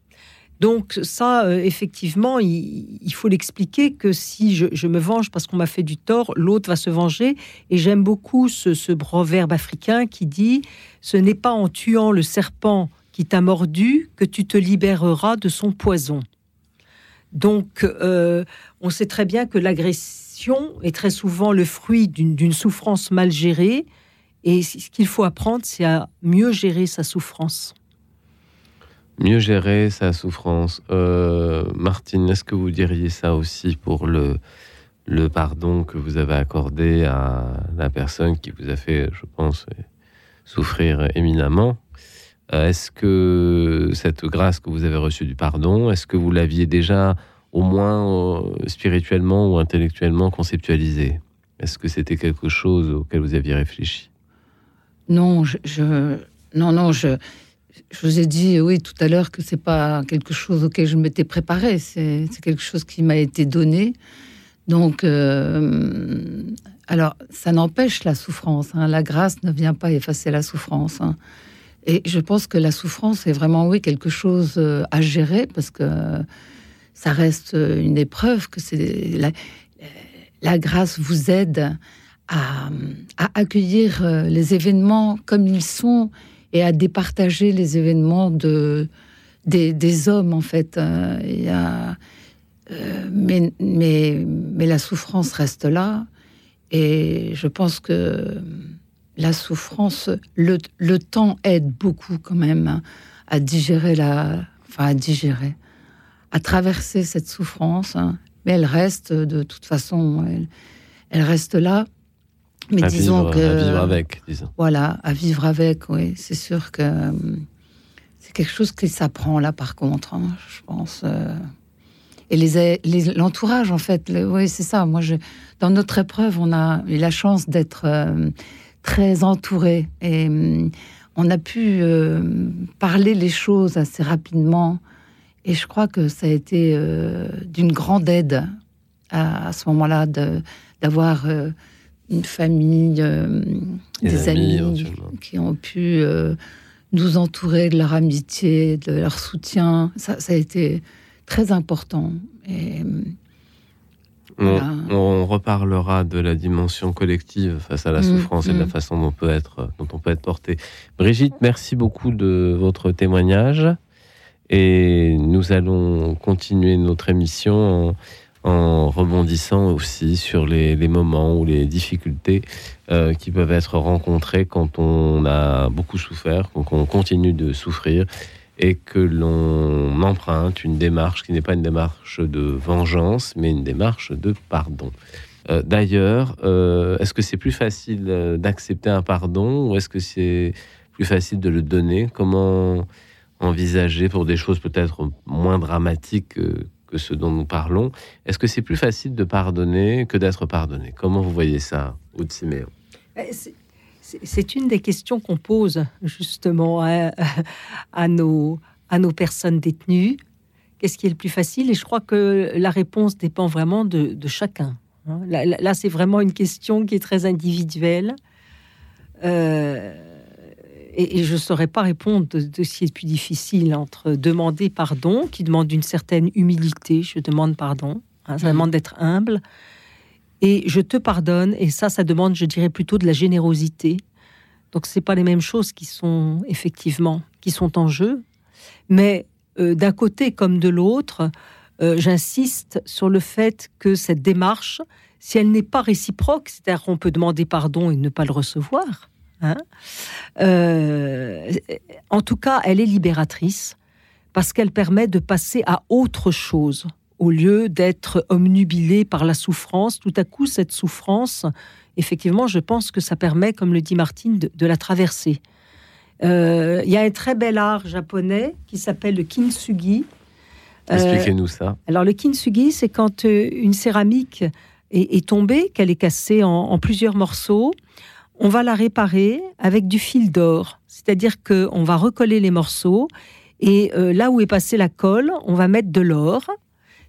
Donc ça, euh, effectivement, il, il faut l'expliquer que si je, je me venge parce qu'on m'a fait du tort, l'autre va se venger. Et j'aime beaucoup ce, ce proverbe africain qui dit, ce n'est pas en tuant le serpent qui t'a mordu que tu te libéreras de son poison. Donc, euh, on sait très bien que l'agression est très souvent le fruit d'une souffrance mal gérée. Et ce qu'il faut apprendre, c'est à mieux gérer sa souffrance. Mieux gérer sa souffrance. Euh, Martine, est-ce que vous diriez ça aussi pour le, pardon que vous avez accordé à la personne qui vous a fait, je pense, souffrir éminemment? Est-ce que cette grâce que vous avez reçue du pardon, est-ce que vous l'aviez déjà au moins euh, spirituellement ou intellectuellement conceptualisé Est-ce que c'était quelque chose auquel vous aviez réfléchi? Non, je, non, non, je, je vous ai dit oui tout à l'heure que c'est pas quelque chose auquel je m'étais préparée. C'est c'est quelque chose qui m'a été donné. Donc, euh, alors, ça n'empêche la souffrance. hein. La grâce ne vient pas effacer la souffrance. hein. Et je pense que la souffrance est vraiment, oui, quelque chose euh, à gérer parce que ça reste une épreuve, que c'est la, grâce vous aide à, accueillir euh, les événements comme ils sont et à départager les événements de, des, hommes, en fait. Euh, euh, mais, mais, mais la souffrance reste là. Et je pense que la souffrance, le, le temps aide beaucoup quand même à digérer la, enfin à digérer, à traverser cette souffrance. hein. Mais elle reste de toute façon, elle, elle reste là. Mais à, disons vivre, que à vivre avec, disons. voilà, à vivre avec, oui, c'est sûr que euh, c'est quelque chose qui s'apprend là, par contre, hein, je pense. euh. Et les, les- l'entourage, en fait, oui, c'est ça. Moi, je, dans notre épreuve, on a eu la chance d'être euh, très entouré et euh, on a pu euh, parler les choses assez rapidement. Et je crois que ça a été euh, d'une grande aide à, à ce moment-là d'avoir euh, une famille, Des amis, qui ont pu nous entourer de leur amitié, de leur soutien. Ça, ça a été très important. Et, euh, On, Voilà. on reparlera de la dimension collective face à la Mm, souffrance et de la mm. façon dont, peut être, dont on peut être porté. Brigitte, merci beaucoup de votre témoignage. Et nous allons continuer notre émission en, en rebondissant aussi sur les, les moments ou les difficultés euh, qui peuvent être rencontrées quand on a beaucoup souffert, quand on continue de souffrir et que l'on emprunte une démarche qui n'est pas une démarche de vengeance, mais une démarche de pardon. Euh, D'ailleurs, euh, est-ce que c'est plus facile euh, d'accepter un pardon ou est-ce que c'est plus facile de le donner? Comment envisager pour des choses peut-être moins dramatiques que, que ce dont nous parlons? Est-ce que c'est plus facile de pardonner que d'être pardonné? Comment vous voyez ça, Siméon? Eh, c'est- une des questions qu'on pose justement à, à nos, à nos personnes détenues. Qu'est-ce qui est le plus facile? Et je crois que la réponse dépend vraiment de, de chacun. hein. Là, c'est vraiment une question qui est très individuelle. Euh, et, et je ne saurais pas répondre de, de ce qui est le plus difficile entre demander pardon, qui demande une certaine humilité, je demande pardon, hein, ça Mhm. demande d'être humble, et je te pardonne, et ça, ça demande, je dirais, plutôt de la générosité. Donc, c'est pas les mêmes choses qui sont effectivement qui sont en jeu, mais euh, d'un côté comme de l'autre, euh, j'insiste sur le fait que cette démarche, si elle n'est pas réciproque, c'est-à-dire qu'on peut demander pardon et ne pas le recevoir, hein, euh, en tout cas, elle est libératrice parce qu'elle permet de passer à autre chose. Au lieu d'être omnubilé par la souffrance, tout à coup, cette souffrance, effectivement, je pense que ça permet, comme le dit Martine, de, de la traverser. Euh, Il y a un très bel art japonais qui s'appelle le kintsugi. Euh, Expliquez-nous ça. alors le kintsugi, c'est quand euh, une céramique est, est tombée, qu'elle est cassée en, en plusieurs morceaux. On va la réparer avec du fil d'or, c'est-à-dire que on va recoller les morceaux et euh, là où est passée la colle, on va mettre de l'or,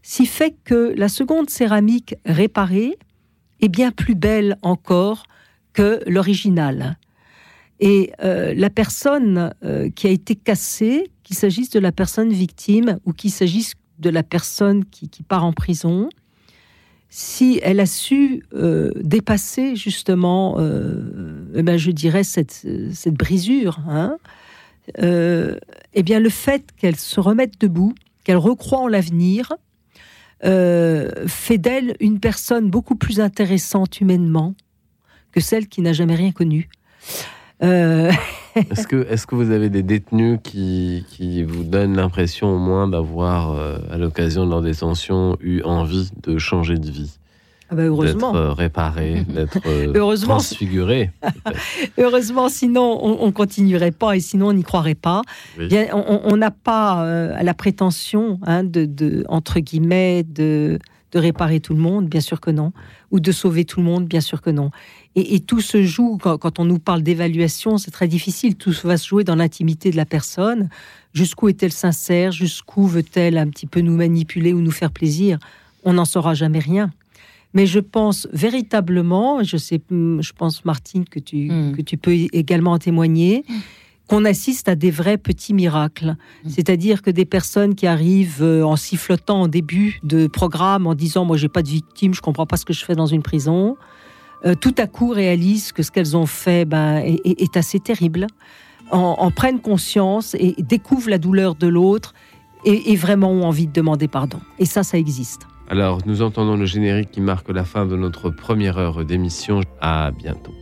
qui fait que la seconde céramique réparée est bien plus belle encore que l'original. Et euh, la personne euh, qui a été cassée, qu'il s'agisse de la personne victime ou qu'il s'agisse de la personne qui, part en prison, si elle a su euh, dépasser justement, ben, je dirais, cette, cette brisure, hein, eh bien, le fait qu'elle se remette debout, qu'elle recroit en l'avenir, euh, fait d'elle une personne beaucoup plus intéressante humainement que celle qui n'a jamais rien connu. Euh, Est-ce que, est que vous avez des détenus qui, qui vous donnent l'impression au moins d'avoir, euh, à l'occasion de leur détention, eu envie de changer de vie? Ah ben, heureusement. D'être euh, réparé, d'être euh, Heureusement. transfiguré Heureusement, sinon on, on continuerait pas et sinon on n'y croirait pas. Oui. Bien, on- n'a pas euh, la prétention hein, de, de- entre guillemets de, de réparer tout le monde, bien sûr que non, ou de sauver tout le monde, bien sûr que non. Et, et tout se joue quand, quand on nous parle d'évaluation, c'est très difficile. Tout va se jouer dans l'intimité de la personne. Jusqu'où est-elle sincère? Jusqu'où veut-elle un petit peu nous manipuler ou nous faire plaisir? On n'en saura jamais rien. Mais je pense véritablement, je sais, je pense Martine que tu Mm. que tu peux également en témoigner, qu'on assiste à des vrais petits miracles. C'est-à-dire que des personnes qui arrivent euh, en sifflotant en début de programme, en disant moi j'ai pas de victime, je comprends pas ce que je fais dans une prison, euh, tout à coup réalisent que ce qu'elles ont fait ben, est, est- est assez terrible, en, en prennent conscience et découvrent la douleur de l'autre et, et vraiment ont envie de demander pardon. Et ça, ça existe. Alors, nous entendons le générique qui marque la fin de notre première heure d'émission. À bientôt.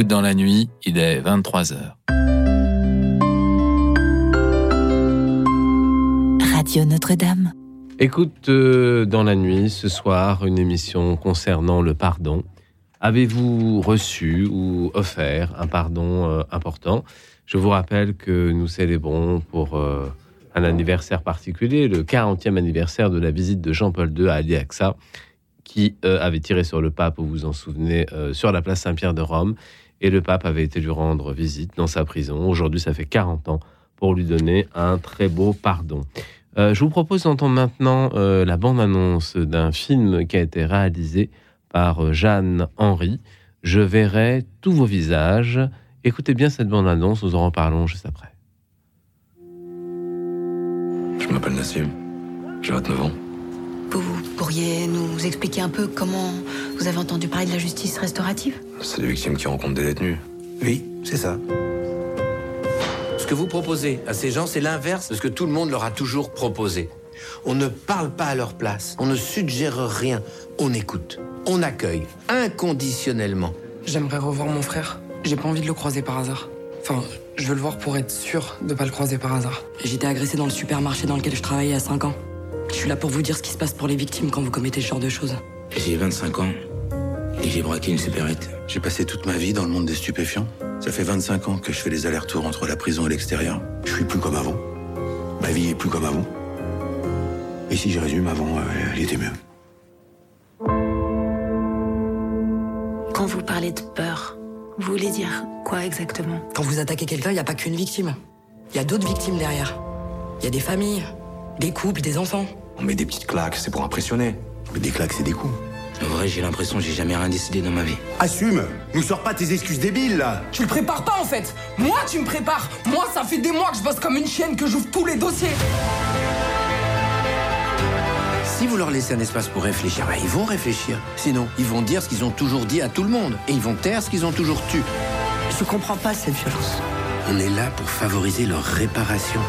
Écoute dans la nuit, il est 23h. Radio Notre-Dame. Écoute euh, dans la nuit ce soir une émission concernant le pardon. Avez-vous reçu ou offert un pardon euh, important? Je vous rappelle que nous célébrons pour euh, un anniversaire particulier, le 40e anniversaire de la visite de Jean-Paul II à Aliaxa, qui euh, avait tiré sur le pape, vous vous en souvenez, euh, sur la place Saint-Pierre de Rome. Et le pape avait été lui rendre visite dans sa prison. Aujourd'hui, ça fait 40 ans pour lui donner un très beau pardon. Euh, je vous propose d'entendre maintenant euh, la bande-annonce d'un film qui a été réalisé par euh, Jeanne Henry. Je verrai tous vos visages. Écoutez bien cette bande-annonce, nous en reparlons juste après. Je m'appelle Nassim. J'ai 29 ans. Vous pourriez nous expliquer un peu comment vous avez entendu parler de la justice restaurative? C'est des victimes qui rencontrent des détenus. Oui, c'est ça. Ce que vous proposez à ces gens, c'est l'inverse de ce que tout le monde leur a toujours proposé. On ne parle pas à leur place, on ne suggère rien, on écoute, on accueille inconditionnellement. J'aimerais revoir mon frère. J'ai pas envie de le croiser par hasard. Enfin, je veux le voir pour être sûr de pas le croiser par hasard. J'étais agressé dans le supermarché dans lequel je travaillais à 5 ans. Je suis là pour vous dire ce qui se passe pour les victimes quand vous commettez ce genre de choses. J'ai 25 ans et j'ai braqué une supérette. J'ai passé toute ma vie dans le monde des stupéfiants. Ça fait 25 ans que je fais les allers-retours entre la prison et l'extérieur. Je suis plus comme avant. Ma vie est plus comme avant. Et si je résume, avant, euh, elle était mieux. Quand vous parlez de peur, vous voulez dire quoi exactement? Quand vous attaquez quelqu'un, il n'y a pas qu'une victime. Il y a d'autres victimes derrière. Il y a des familles, des couples, des enfants. On met des petites claques, c'est pour impressionner. Mais des claques, c'est des coups. En vrai, j'ai l'impression que j'ai jamais rien décidé dans ma vie. Assume Nous sors pas tes excuses débiles, là Tu le prépares pas en fait Moi, tu me prépares Moi, ça fait des mois que je bosse comme une chienne, que j'ouvre tous les dossiers Si vous leur laissez un espace pour réfléchir, bah, ils vont réfléchir. Sinon, ils vont dire ce qu'ils ont toujours dit à tout le monde. Et ils vont taire ce qu'ils ont toujours tu. Je comprends pas cette violence. On est là pour favoriser leur réparation.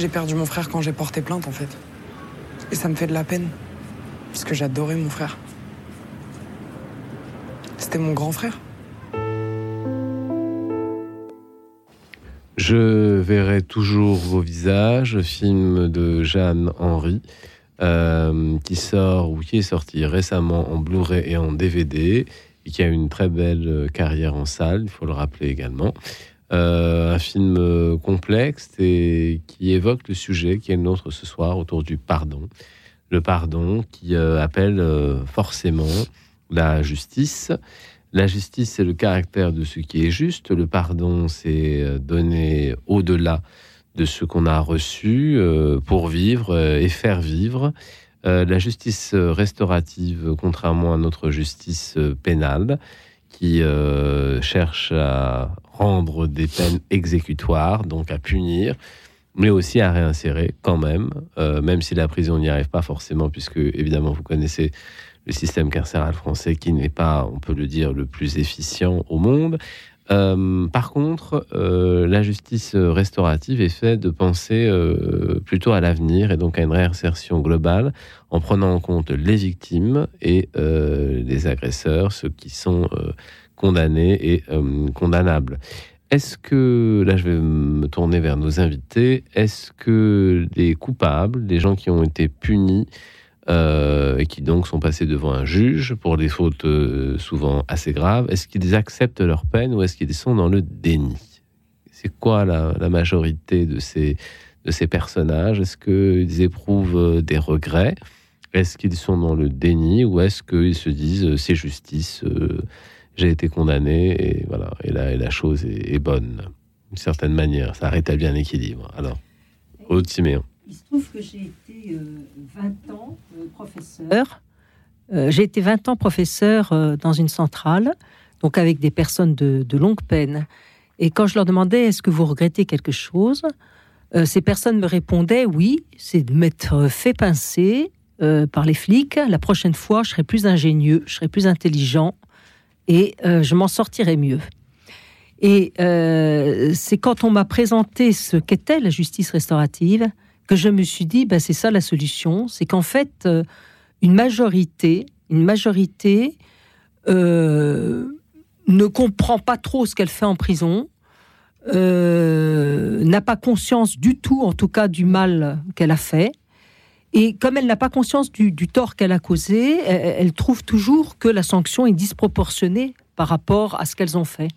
J'ai perdu mon frère quand j'ai porté plainte en fait. Et ça me fait de la peine. Parce que j'adorais mon frère. C'était mon grand frère. Je verrai toujours vos visages, film de Jeanne Henry, euh, qui sort ou qui est sorti récemment en Blu-ray et en DVD, et qui a une très belle euh, carrière en salle, il faut le rappeler également. Euh, un film euh, complexe et qui évoque le sujet qui est le nôtre ce soir autour du pardon. Le pardon qui euh, appelle forcément la justice. La justice, c'est le caractère de ce qui est juste. Le pardon, c'est donner au-delà de ce qu'on a reçu pour vivre et faire vivre. La justice restaurative, contrairement à notre justice pénale, qui euh, cherche à rendre des peines exécutoires, donc à punir, mais aussi à réinsérer quand même, euh, même si la prison n'y arrive pas forcément, puisque évidemment vous connaissez le système carcéral français qui n'est pas, on peut le dire, le plus efficient au monde. Euh, par contre, euh, la justice restaurative est faite de penser euh, plutôt à l'avenir et donc à une réinsertion globale en prenant en compte les victimes et les agresseurs, ceux qui sont condamnés et condamnables. Est-ce que, là je vais me tourner vers nos invités, est-ce que les coupables, les gens qui ont été punis euh, et qui donc sont passés devant un juge pour des fautes euh, souvent assez graves, est-ce qu'ils acceptent leur peine ou est-ce qu'ils sont dans le déni? C'est quoi la, majorité de ces, de ces personnages? Est-ce qu'ils éprouvent euh, des regrets? Est-ce qu'ils sont dans le déni ou est-ce qu'ils se disent c'est justice, j'ai été condamné et voilà, et et la chose est, bonne? D'une certaine manière, ça rétablit un équilibre. Alors, Aude. Il se trouve que j'ai été euh, 20 ans euh, professeur. Euh, j'ai été 20 ans professeur euh, dans une centrale, donc avec des personnes de, longue peine. Et quand je leur demandais est-ce que vous regrettez quelque chose, euh, ces personnes me répondaient oui, c'est de m'être fait pincer euh, par les flics. La prochaine fois, je serai plus ingénieux, je serai plus intelligent et euh, je m'en sortirai mieux. Et euh, c'est quand on m'a présenté ce qu'était la justice restaurative que je me suis dit, ben, c'est ça la solution, c'est qu'en fait, euh, une majorité une majorité euh, ne comprend pas trop ce qu'elle fait en prison, euh, n'a pas conscience du tout, en tout cas, du mal qu'elle a fait. Et comme elle n'a pas conscience du, du tort qu'elle a causé, elle, elle trouve toujours que la sanction est disproportionnée par rapport à ce qu'elles ont fait.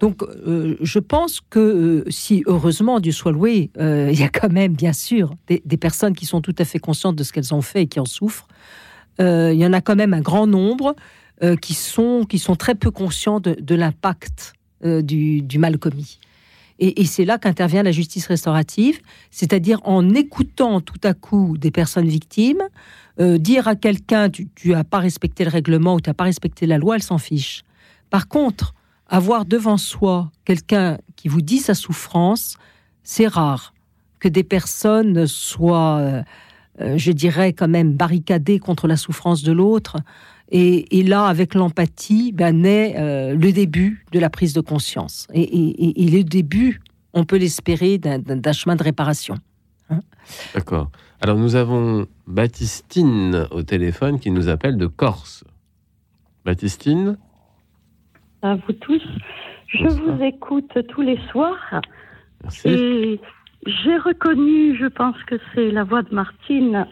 Donc, euh, je pense que euh, si, heureusement, Dieu soit loué, euh, il y a quand même, bien sûr, des, personnes qui sont tout à fait conscientes de ce qu'elles ont fait et qui en souffrent. Il y en a quand même un grand nombre qui, sont, qui sont très peu conscients de, l'impact du, mal commis. Et, et c'est là qu'intervient la justice restaurative, c'est-à-dire en écoutant tout à coup des personnes victimes, dire à quelqu'un tu n'as pas respecté le règlement ou tu n'as pas respecté la loi, elle s'en fiche. Par contre, avoir devant soi quelqu'un qui vous dit sa souffrance, c'est rare que des personnes soient, euh, euh, je dirais, quand même barricadées contre la souffrance de l'autre. Et, là, avec l'empathie, ben, naît euh, le début de la prise de conscience. Et, le début, on peut l'espérer d'un- chemin de réparation. D'accord. Alors nous avons Baptistine au téléphone qui nous appelle de Corse. Baptistine? À vous tous. Je vous écoute tous les soirs. Et j'ai reconnu, je pense que c'est la voix de Martine.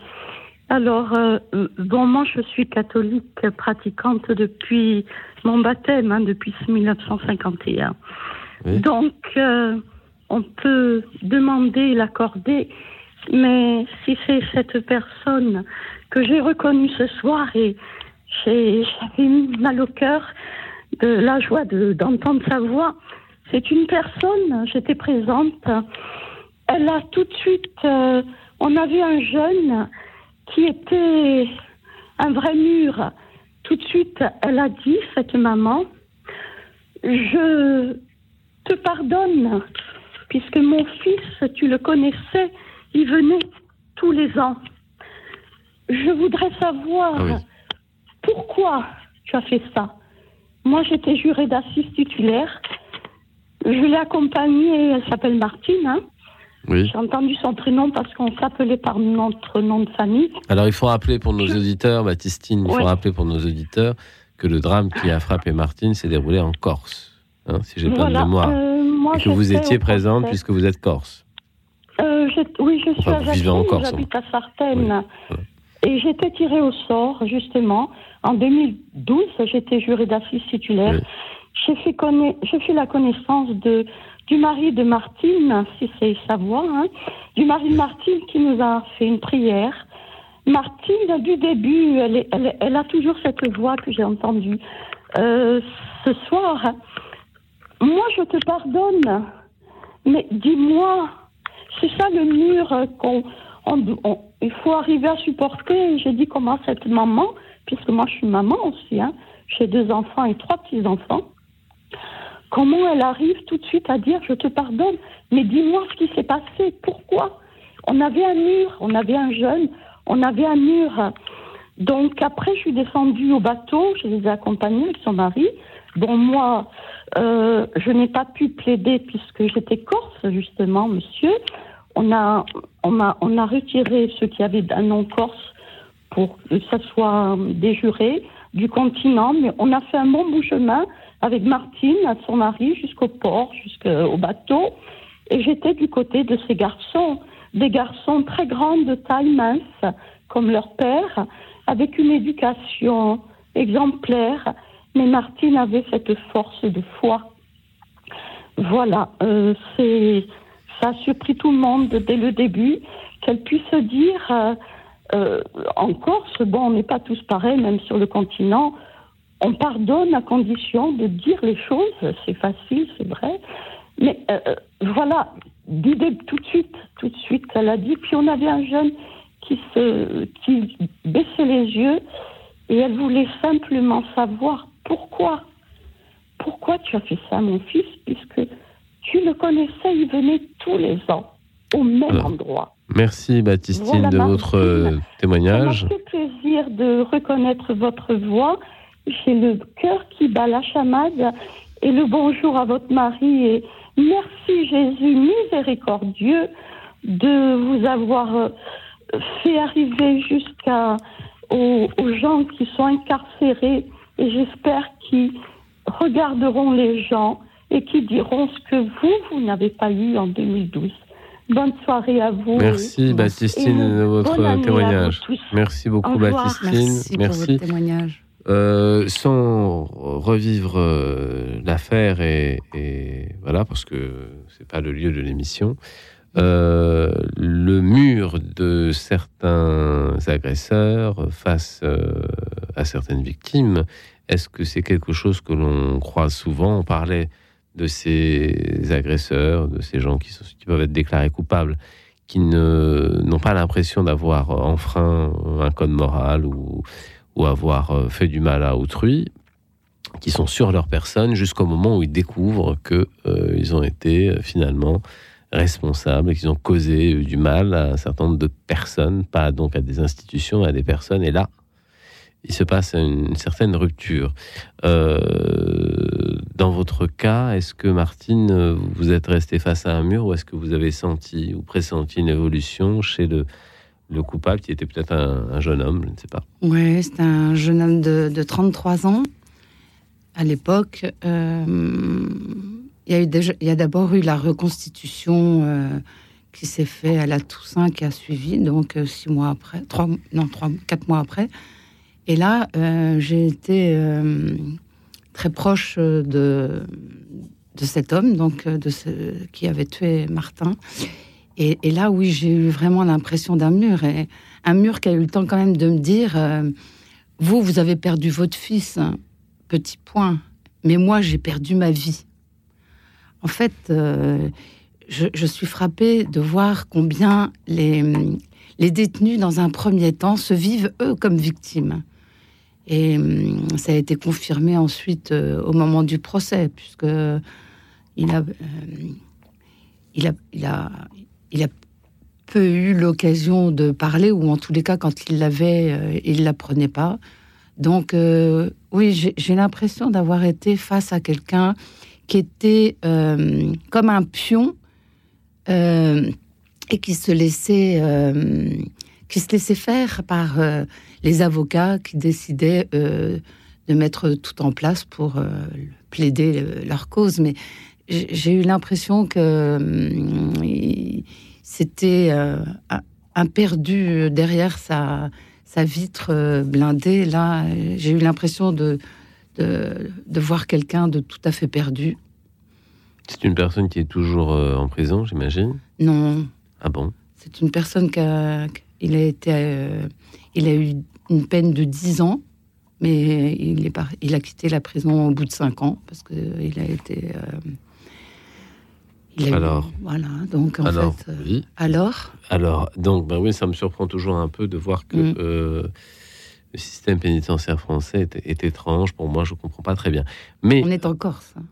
Alors, euh, bon, moi, je suis catholique pratiquante depuis mon baptême, hein, depuis 1951. Donc, euh, on peut demander l'accorder, mais si c'est cette personne que j'ai reconnue ce soir et j'ai- j'avais mal au cœur de la joie de- d'entendre sa voix, c'est une personne, j'étais présente, elle a tout de suite, euh, on a vu un jeune qui était un vrai mur. Tout de suite, elle a dit, cette maman, je te pardonne, puisque mon fils, tu le connaissais, il venait tous les ans. Je voudrais savoir pourquoi tu as fait ça. Moi, j'étais jurée d'assises titulaire. Je l'ai accompagnée, elle s'appelle Martine. hein. Oui. J'ai entendu son prénom parce qu'on s'appelait par notre nom de famille. Alors il faut rappeler pour nos auditeurs, Baptistine, il faut Ouais. rappeler pour nos auditeurs que le drame qui a frappé Martine s'est déroulé en Corse, hein, si j'ai pas de Voilà, mémoire. euh, moi, et que vous étiez présente puisque vous êtes corse. Euh, oui, je suis Enfin, à en Corse, j'habite à Sartène. Et j'étais tirée au sort, justement. En 2012, j'étais jurée d'assises titulaire. J'ai fait, conna- fait la connaissance de, du mari de Martine, si c'est sa voix, hein, du mari de Martine qui nous a fait une prière. Martine, du début, elle, est- elle, est- elle a toujours cette voix que j'ai entendue. Euh, ce soir, moi je te pardonne, mais dis-moi, c'est ça le mur qu'on, on- on- il faut arriver à supporter. J'ai dit comment cette maman, puisque moi je suis maman aussi, hein, j'ai deux enfants et trois petits enfants. Comment elle arrive tout de suite à dire je te pardonne, mais dis-moi ce qui s'est passé, pourquoi? On avait un mur, on avait un jeune, on avait un mur. Donc après, je suis descendue au bateau, je les ai accompagnés avec son mari. Bon, moi, euh, je n'ai pas pu plaider puisque j'étais corse, justement, monsieur. On a, on a, on a retiré ceux qui avaient un nom corse pour que ce soit des jurés du continent, mais on a fait un bon bout chemin avec Martine, son mari, jusqu'au port, jusqu'au bateau. Et j'étais du côté de ces garçons, des garçons très grands de taille mince, comme leur père, avec une éducation exemplaire. Mais Martine avait cette force de foi. Voilà, euh, c'est ça a surpris tout le monde dès le début qu'elle puisse dire euh, euh, en Corse, bon, on n'est pas tous pareils, même sur le continent. On pardonne à condition de dire les choses, c'est facile, c'est vrai. Mais euh, euh, voilà, du dé- tout de suite, tout de suite, elle a dit. Puis on avait un jeune qui se, qui baissait les yeux et elle voulait simplement savoir pourquoi, pourquoi tu as fait ça, mon fils, puisque tu le connaissais, il venait tous les ans au même endroit. Merci Baptistine Voilà, de votre euh, témoignage. fait plaisir de reconnaître votre voix. J'ai le cœur qui bat la chamade et le bonjour à votre mari. Et merci Jésus miséricordieux de vous avoir euh, fait arriver jusqu'à aux, aux gens qui sont incarcérés et j'espère qu'ils regarderont les gens et qui diront ce que vous, vous n'avez pas eu en 2012. Bonne soirée à vous. Merci Baptistine de votre témoignage. Merci beaucoup. Baptistine. Merci pour votre témoignage. Euh, sans revivre euh, l'affaire et, et voilà parce que c'est pas le lieu de l'émission. euh, le mur de certains agresseurs face euh, à certaines victimes, est-ce que c'est quelque chose que l'on croise souvent? On parlait de ces agresseurs, de ces gens qui, peuvent être déclarés coupables, qui n'ont pas l'impression d'avoir enfreint un code moral ou, avoir euh, fait du mal à autrui, qui sont sur leur personne jusqu'au moment où ils découvrent que euh, ils ont été euh, finalement responsables et qu'ils ont causé euh, du mal à un certain nombre de personnes, pas donc à des institutions, mais à des personnes. Et là, il se passe une, certaine rupture. Euh, dans votre cas, est-ce que Martine, vous êtes restée face à un mur ou est-ce que vous avez senti ou pressenti une évolution chez le, le coupable qui était peut-être un, un jeune homme, je ne sais pas. Ouais, c'est un jeune homme de, de 33 ans. À l'époque, euh, il y a d'abord eu la reconstitution euh, qui s'est faite à la Toussaint qui a suivi, donc euh, six mois après, trois, non, trois, quatre mois après. Et là, euh, j'ai été euh, très proche euh, de, cet homme, donc de ce, qui avait tué Martin. Et, là, oui, j'ai eu vraiment l'impression d'un mur. Un mur qui a eu le temps quand même de me dire Vous, vous avez perdu votre fils, hein, petit point. Mais moi, j'ai perdu ma vie. En fait, je, suis frappée de voir combien les détenus, dans un premier temps, se vivent eux comme victimes. Et hum, ça a été confirmé ensuite euh, au moment du procès, puisque il a, euh, il a, il a, il a peu eu l'occasion de parler, ou en tous les cas, quand il l'avait, euh, il la prenait pas. Donc, euh, oui, j'ai l'impression d'avoir été face à quelqu'un qui était comme un pion et qui se laissait, qui se laissait faire par euh, les avocats qui décidaient euh, de mettre tout en place pour euh, plaider leur cause. Mais j'ai eu l'impression que hum, c'était un- perdu derrière sa, sa vitre blindée. Là, j'ai eu l'impression de, de, de voir quelqu'un de tout à fait perdu. C'est une personne qui est toujours en prison, j'imagine? Non, Ah bon? C'est une personne qui a, il a été, euh, il a eu une peine de 10 ans, mais il est par- il a quitté la prison au bout de 5 ans parce que il a été. euh, il a eu- Alors voilà, donc en Alors, fait. euh, oui. alors Alors, donc, ben oui, ça me surprend toujours un peu de voir que Mm. euh, le système pénitentiaire français est, est étrange. Pour moi, je ne comprends pas très bien. Mais on est en Corse. hein.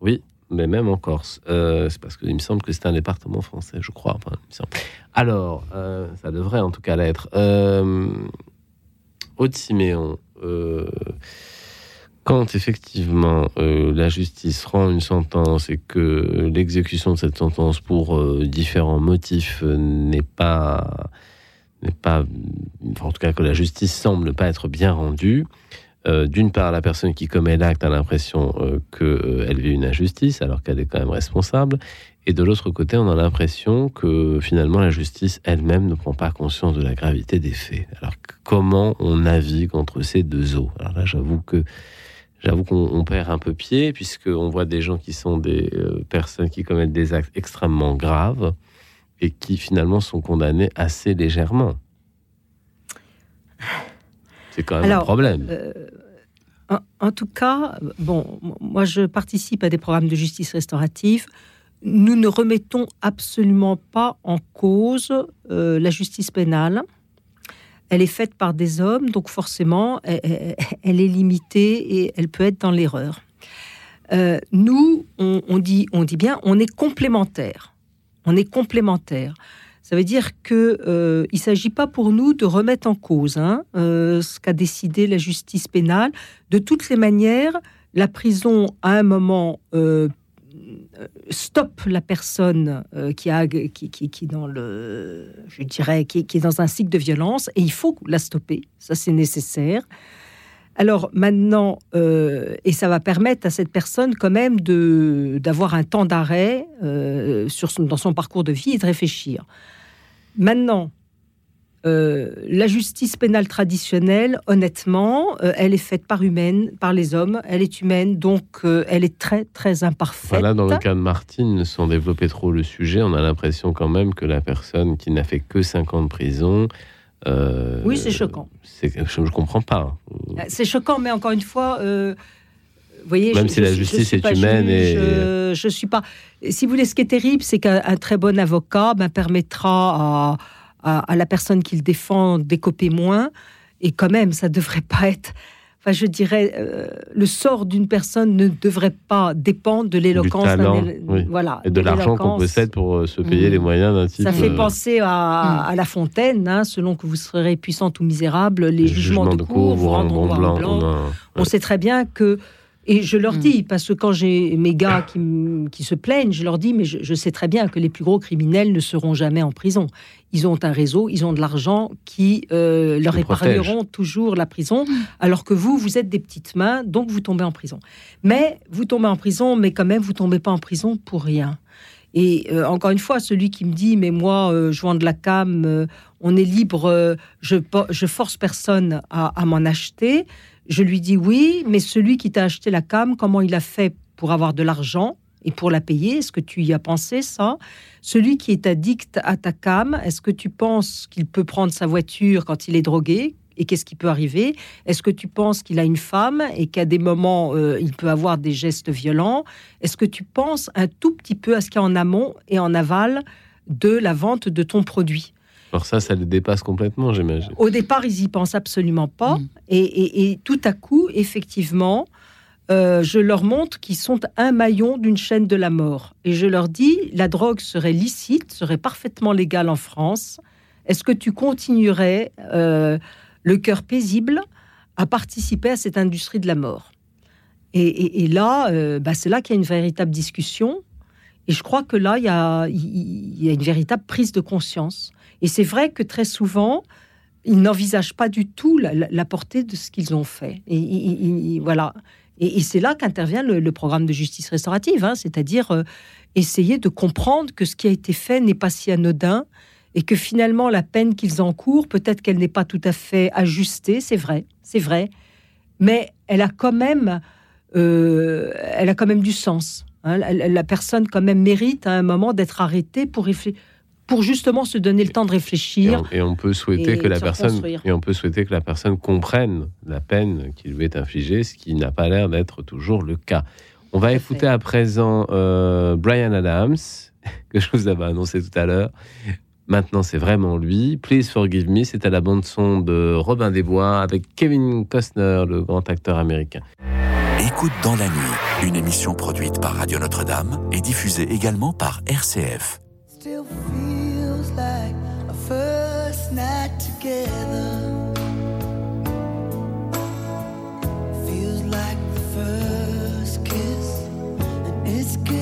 Oui, mais même en Corse. Euh, c'est parce qu'il me semble que c'est un département français, je crois. Alors, euh, ça devrait en tout cas l'être. Euh, Siméon, euh, quand effectivement la justice rend une sentence et que l'exécution de cette sentence pour différents motifs n'est pas n'est pas, en tout cas que la justice semble pas être bien rendue. Euh, D'une part, la personne qui commet l'acte a l'impression euh, qu'elle vit une injustice alors qu'elle est quand même responsable. Et de l'autre côté, on a l'impression que finalement la justice elle-même ne prend pas conscience de la gravité des faits. Alors comment on navigue entre ces deux eaux? Alors là, j'avoue que j'avoue qu'on on perd un peu pied puisqu'on voit des gens qui sont des euh, personnes qui commettent des actes extrêmement graves et qui finalement sont condamnés assez légèrement. C'est quand même un problème. euh, en, en tout cas, bon, moi je participe à des programmes de justice restaurative. Nous ne remettons absolument pas en cause euh, la justice pénale. Elle est faite par des hommes, donc forcément, elle, elle- elle est limitée et elle peut être dans l'erreur. Euh, nous, on, on dit, on dit bien, on est complémentaires. On est complémentaires. Ça veut dire que euh, s'agit pas pour nous de remettre en cause hein, euh, ce qu'a décidé la justice pénale. De toutes les manières, la prison à un moment euh, stoppe la personne euh, qui, a, dans le, je dirais, qui, est dans un cycle de violence, et il faut la stopper. Ça, c'est nécessaire. Alors maintenant, et ça va permettre à cette personne quand même d'avoir un temps d'arrêt dans son parcours de vie et de réfléchir. Maintenant, euh, la justice pénale traditionnelle, honnêtement, euh, elle est faite par humaine, par les hommes, elle est humaine, donc euh, elle est très très imparfaite. Voilà, dans le cas de Martine, sans développer trop le sujet, on a l'impression quand même que la personne qui n'a fait que 5 ans de prison. Oui, c'est choquant. Je ne comprends pas. C'est choquant, mais encore une fois, vous voyez, Même je- si la je- justice est humaine juge, et- euh, je suis pas. Si vous voulez, ce qui est terrible, c'est qu'un un très bon avocat ben, permettra à, à- à la personne qu'il défend d'écoper moins, et quand même, ça devrait pas être. Enfin, je dirais, euh, le sort d'une personne ne devrait pas dépendre de l'éloquence. oui. Voilà, et de l'argent qu'on possède pour euh, se payer les moyens d'un type. Ça fait euh, penser à, à La Fontaine, hein, selon que vous serez puissante ou misérable, les jugements de, cour vous rendront blanc. on a- On sait très bien que, et je leur dis, parce que quand j'ai mes gars qui, qui se plaignent, je leur dis, mais je, je sais très bien que les plus gros criminels ne seront jamais en prison. Ils ont un réseau, ils ont de l'argent qui euh, leur épargneront toujours la prison, alors que vous, vous êtes des petites mains, donc vous tombez en prison. Mais vous tombez en prison, mais quand même, vous tombez pas en prison pour rien. Et euh, encore une fois, celui qui me dit, mais moi, euh, je vends de la cam, euh, on est libre, je, je force personne à, à m'en acheter. Je lui dis oui, mais celui qui t'a acheté la cam, comment il a fait pour avoir de l'argent et pour la payer? Est-ce que tu y as pensé ça? Celui qui est addict à ta cam, est-ce que tu penses qu'il peut prendre sa voiture quand il est drogué? Et qu'est-ce qui peut arriver? Est-ce que tu penses qu'il a une femme et qu'à des moments, euh, il peut avoir des gestes violents? Est-ce que tu penses un tout petit peu à ce qu'il y a en amont et en aval de la vente de ton produit? Alors ça, ça le dépasse complètement, j'imagine. au départ, ils y pensent absolument pas. Et, et- et tout à coup, effectivement, euh, je leur montre qu'ils sont un maillon d'une chaîne de la mort. Et je leur dis, la drogue serait licite, serait parfaitement légale en France. Est-ce que tu continuerais, euh, le cœur paisible, à participer à cette industrie de la mort? Et, et- et là, euh, bah, c'est là qu'il y a une véritable discussion. Et je crois que là, il y a, il- il y a une véritable prise de conscience. Et c'est vrai que très souvent, ils n'envisagent pas du tout la, portée de ce qu'ils ont fait. Et, voilà. Et, c'est là qu'intervient le, programme de justice restaurative, hein, c'est-à-dire euh, essayer de comprendre que ce qui a été fait n'est pas si anodin et que finalement la peine qu'ils encourent, peut-être qu'elle n'est pas tout à fait ajustée, c'est vrai, c'est vrai, mais elle a quand même, euh, elle a quand même du sens. hein. La- la personne quand même mérite à un moment d'être arrêtée pour réfléchir pour justement se donner le temps de Et réfléchir. on, et on peut souhaiter et que la personne et on peut souhaiter que la personne comprenne la peine qui lui est infligée, ce qui n'a pas l'air d'être toujours le cas. On va écouter à présent euh, Brian Adams que je vous avais annoncé tout à l'heure. Maintenant, c'est vraiment lui. Please Forgive Me, c'est à la bande son de Robin des Bois avec Kevin Costner, le grand acteur américain. Écoute dans la nuit, une émission produite par Radio Notre-Dame et diffusée également par RCF. Still Feels like the first kiss, and it's getting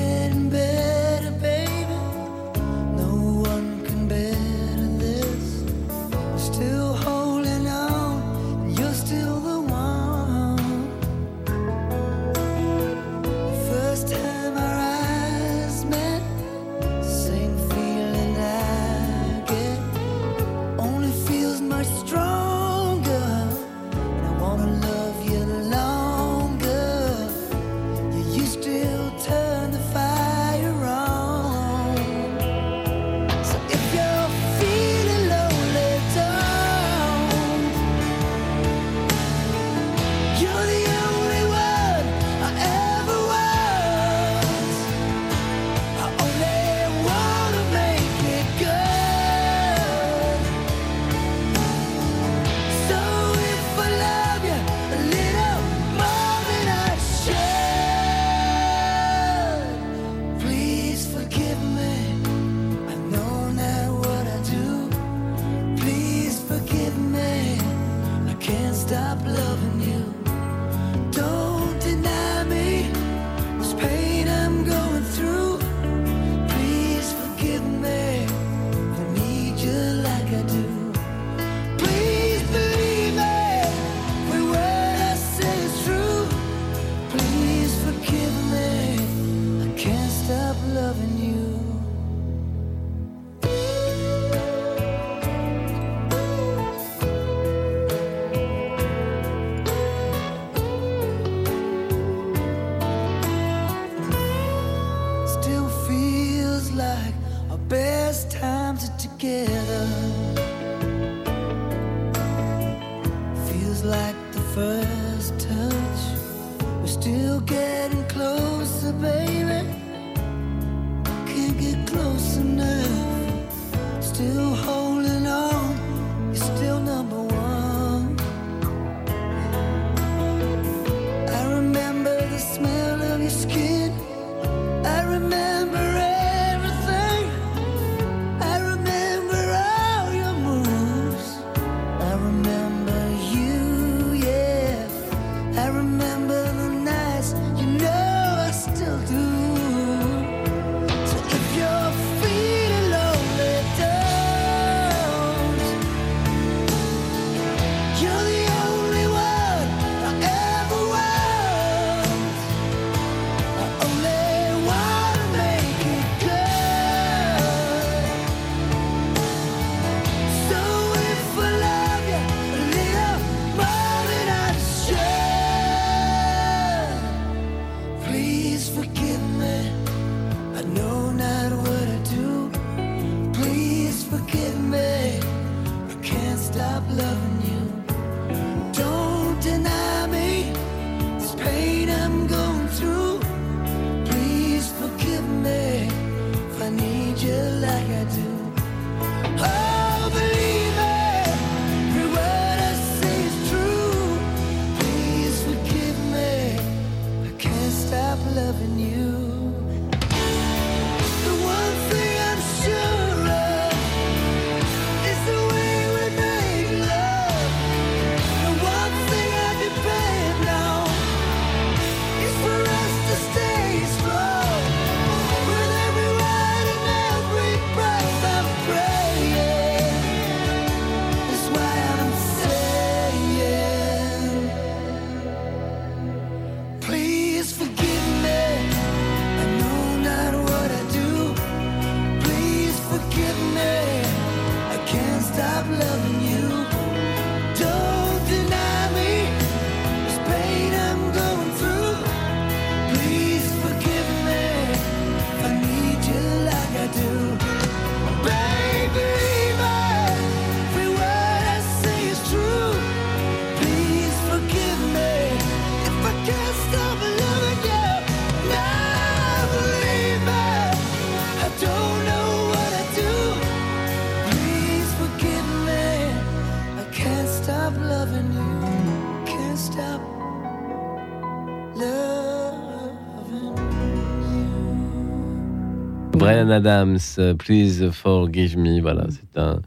Brian Adams, euh, Please Forgive Me. Voilà, c'est un,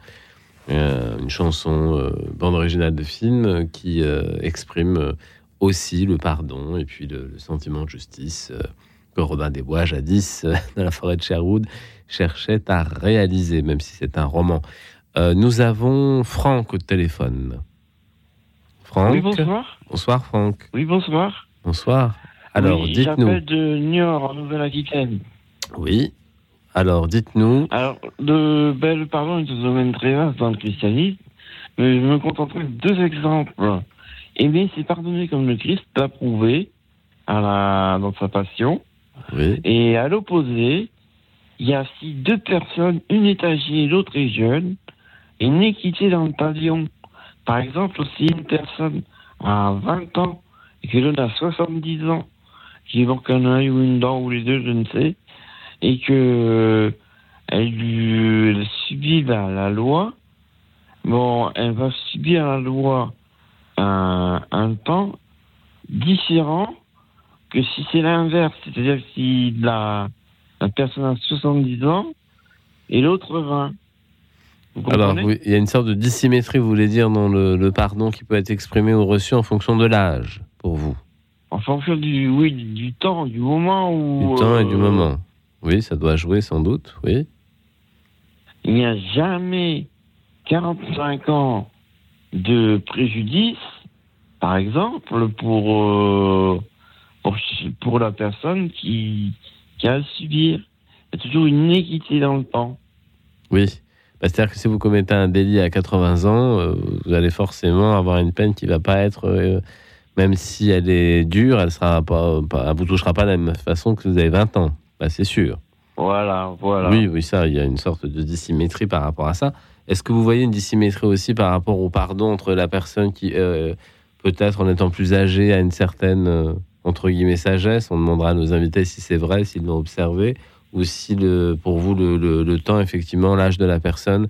euh, une chanson, euh, bande originale de film, qui euh, exprime aussi le pardon et puis le, le sentiment de justice euh, que Robin des Bois, jadis, euh, dans la forêt de Sherwood, cherchait à réaliser, même si c'est un roman. Euh, nous avons Franck au téléphone. Franck Oui, bonsoir. Bonsoir, Franck. Oui, bonsoir. Bonsoir. Alors, Oui, dites-nous. J'appelle de Niort, en Nouvelle-Aquitaine. Oui. Alors, dites-nous. Alors, le, ben, le pardon est un domaine très vaste dans le christianisme, mais je me contenterai de deux exemples. Aimer, c'est pardonner comme le Christ l'a prouvé à la, dans sa passion. Oui. Et à l'opposé, il y a si deux personnes, une est âgée et l'autre est jeune, et une équité dans le pavillon. Par exemple, si une personne a 20 ans et que l'autre a 70 ans, qui manque un œil ou une dent ou les deux, je ne sais, et que elle, subit la, la loi, bon, elle va subir la loi un, un temps différent que si c'est l'inverse, c'est-à-dire si la, la personne a 70 ans et l'autre 20. Vous Alors, oui, il y a une sorte de dissymétrie, vous voulez dire, dans le, le pardon qui peut être exprimé ou reçu en fonction de l'âge, pour vous? En fonction du, oui, du, du temps, du moment où. Du temps et du euh, moment. Oui, ça doit jouer sans doute, oui. Il n'y a jamais 45 ans de préjudice, par exemple, pour, euh, pour, pour la personne qui, qui a à subir. il y a toujours une équité dans le temps. Oui. Bah, C'est-à-dire que si vous commettez un délit à 80 ans, euh, vous allez forcément avoir une peine qui va pas être, euh, même si elle est dure, elle elle vous touchera pas de la même façon que vous avez 20 ans. Bah, c'est sûr. Voilà, voilà. Oui, oui, ça, il y a une sorte de dissymétrie par rapport à ça. Est-ce que vous voyez une dissymétrie aussi par rapport au pardon entre la personne qui, euh, peut-être en étant plus âgée, a une certaine, euh, entre guillemets, sagesse? On demandera à nos invités si c'est vrai, s'ils l'ont observé, ou si, le, pour vous, le, le- le temps, effectivement, l'âge de la personne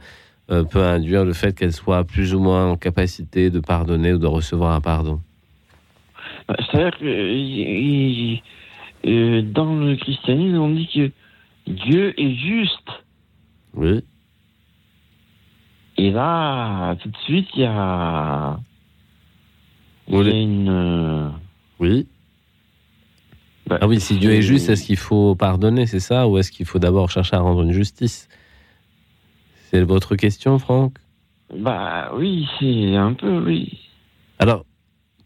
euh, peut induire le fait qu'elle soit plus ou moins en capacité de pardonner ou de recevoir un pardon. Bah, C'est-à-dire que euh, dans le christianisme, on dit que Dieu est juste. Oui. Et là, tout de suite, il y a, il y a une. euh, Oui. bah, Ah oui, si Dieu est juste, est-ce qu'il faut pardonner, c'est ça Ou est-ce qu'il faut d'abord chercher à rendre une justice? C'est votre question, Franck? Bah oui, c'est un peu, oui. Alors,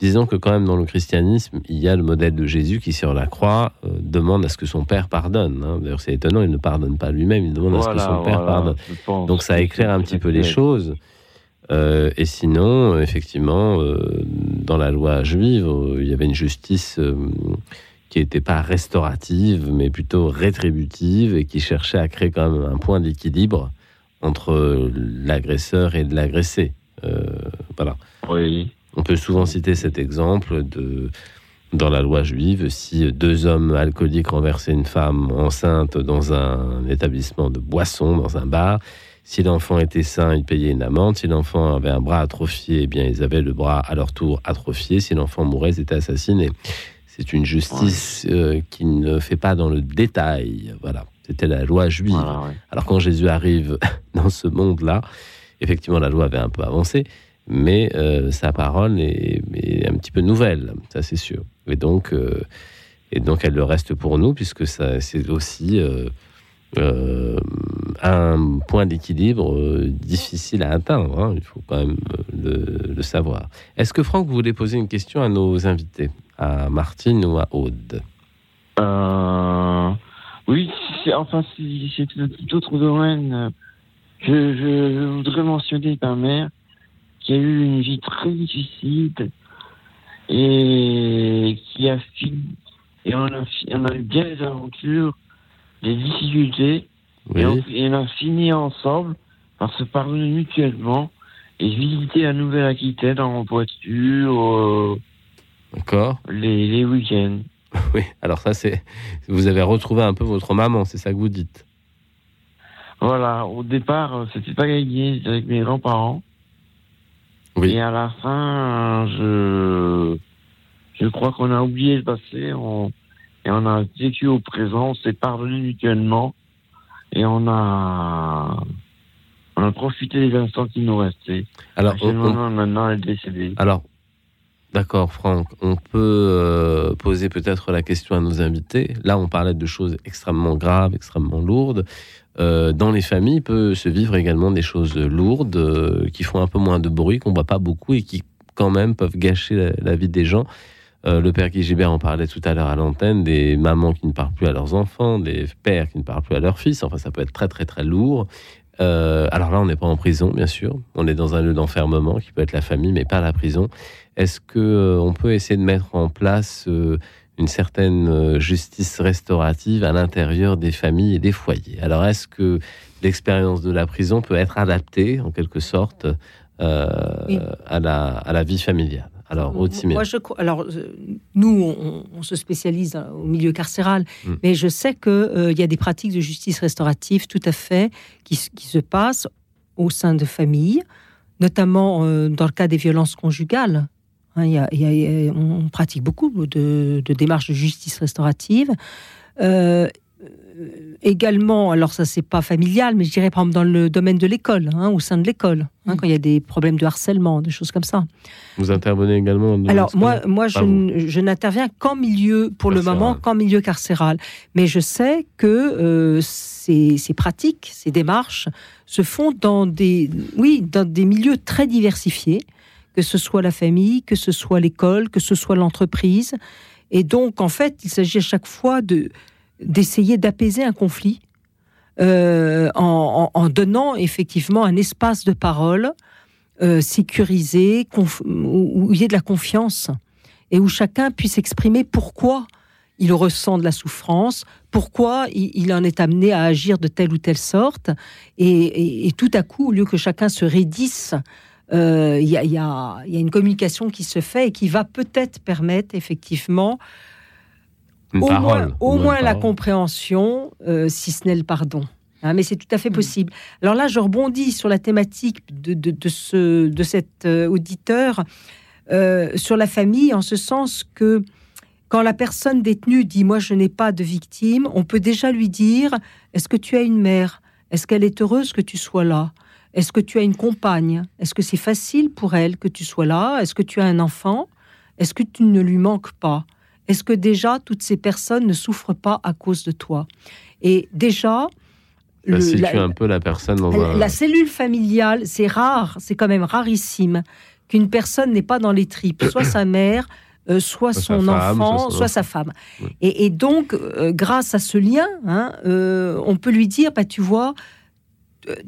disons que quand même dans le christianisme, il y a le modèle de Jésus qui, sur la croix, euh, demande à ce que son Père pardonne. hein. D'ailleurs, c'est étonnant, il ne pardonne pas lui-même, il demande à ce que son Père voilà, pardonne. Donc ça éclaire un petit peu les choses. Euh, et sinon, euh, effectivement, euh, dans la loi juive, il y avait une justice qui n'était pas restaurative, mais plutôt rétributive et qui cherchait à créer quand même un point d'équilibre entre l'agresseur et l'agressé. Voilà. Oui. On peut souvent citer cet exemple de dans la loi juive, si deux hommes alcooliques renversaient une femme enceinte dans un établissement de boissons, dans un bar, si l'enfant était sain, ils payaient une amende. Si l'enfant avait un bras atrophié, eh bien, ils avaient le bras à leur tour atrophié. Si l'enfant mourait, ils étaient assassinés. C'est une justice euh, qui ne fait pas dans le détail. Voilà, c'était la loi juive. Alors quand Jésus arrive dans ce monde-là, effectivement, la loi avait un peu avancé, mais euh, sa parole est, un petit peu nouvelle, ça c'est sûr. Et donc, euh, et donc, elle le reste pour nous, puisque ça, c'est aussi euh, un point d'équilibre difficile à atteindre. hein. Il faut quand même le, savoir. Est-ce que Franck, vous voulez poser une question à nos invités, à Martine ou à Aude? Oui, enfin, c'est un tout autre domaine. Je, je, je voudrais mentionner ma mère qui a eu une vie très difficile et qui a fini. Et on a, fi- on a eu bien des aventures, des difficultés. Et, on, et on a fini ensemble par se pardonner mutuellement et visiter la Nouvelle-Aquitaine en voiture euh, D'accord les, les week-ends. Oui, alors ça, c'est. Vous avez retrouvé un peu votre maman, c'est ça que vous dites Voilà, au départ, euh, c'était pas gagné avec mes grands-parents. Et à la fin, je, je crois qu'on a oublié le passé on, et on a vécu au présent, on s'est pardonné mutuellement et on a, on a profité des instants qui nous restaient. Alors, on- maintenant, elle est décédée. Alors, d'accord, Franck, on peut euh, poser peut-être la question à nos invités. Là, on parlait de choses extrêmement graves, extrêmement lourdes. Euh, dans les familles, peut se vivre également des choses lourdes euh, qui font un peu moins de bruit, qu'on voit pas beaucoup et qui, quand même, peuvent gâcher la, vie des gens. Euh, le père Gilbert en parlait tout à l'heure à l'antenne, des mamans qui ne parlent plus à leurs enfants, des pères qui ne parlent plus à leurs fils. Enfin, ça peut être très, très, très lourd. Alors là, on n'est pas en prison, bien sûr. On est dans un lieu d'enfermement qui peut être la famille, mais pas la prison. Est-ce que on peut essayer de mettre en place une certaine euh, justice restaurative à l'intérieur des familles et des foyers Alors, est-ce que l'expérience de la prison peut être adaptée, en quelque sorte, euh, Oui. à, la, à la vie familiale? Alors. Moi, je. Alors, euh, nous, on, on se spécialise euh, au milieu carcéral, Mm. mais je sais qu'il y a des pratiques de justice restaurative tout à fait qui, qui se passent au sein de familles, notamment euh, dans le cas des violences conjugales. Hein, y a- y a- on pratique beaucoup de, de démarches de justice restaurative. Euh, également, alors ça c'est pas familial, mais je dirais par exemple dans le domaine de l'école, hein, au sein de l'école, hein, quand il y a des problèmes de harcèlement, des choses comme ça. Vous intervenez également dans Alors moi, moi je, Pas n'interviens qu'en milieu, pour le moment, qu'en milieu carcéral. Mais je sais que euh, ces, ces pratiques, ces démarches se font dans des, oui, dans des milieux très diversifiés, que ce soit la famille, que ce soit l'école, que ce soit l'entreprise. Et donc, en fait, il s'agit à chaque fois de d'essayer d'apaiser un conflit euh, en, donnant effectivement un espace de parole euh, sécurisé, où, il y ait de la confiance et où chacun puisse exprimer pourquoi il ressent de la souffrance, pourquoi il, en est amené à agir de telle ou telle sorte. Et- et tout à coup, au lieu que chacun se raidisse, euh, il y, a, y y une communication qui se fait et qui va peut-être permettre effectivement Une au parole, moins, au au moins une moins la parole. compréhension, euh, si ce n'est le pardon. Hein, mais c'est tout à fait possible. Alors là, je rebondis sur la thématique de, de, de ce, de cet euh, auditeur euh, sur la famille, en ce sens que quand la personne détenue dit Moi, je n'ai pas de victime, on peut déjà lui dire Est-ce que tu as une mère? Est-ce qu'elle est heureuse que tu sois là? Est-ce que tu as une compagne? Est-ce que c'est facile pour elle que tu sois là? Est-ce que tu as un enfant? Est-ce que tu ne lui manques pas? Est-ce que déjà toutes ces personnes ne souffrent pas à cause de toi? Et déjà, Ça le- situe la- un peu la personne dans la, un. la cellule familiale, c'est rare, c'est quand même rarissime qu'une personne n'ait pas dans les tripes soit sa mère, euh, soit son femme, enfant, soit son soit enfant. sa femme. Et, et donc, euh, grâce à ce lien, hein, euh, on peut lui dire, bah, tu vois,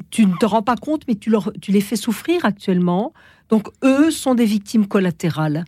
tu ne te rends pas compte, mais tu, leur, tu les fais souffrir actuellement. Donc, eux sont des victimes collatérales.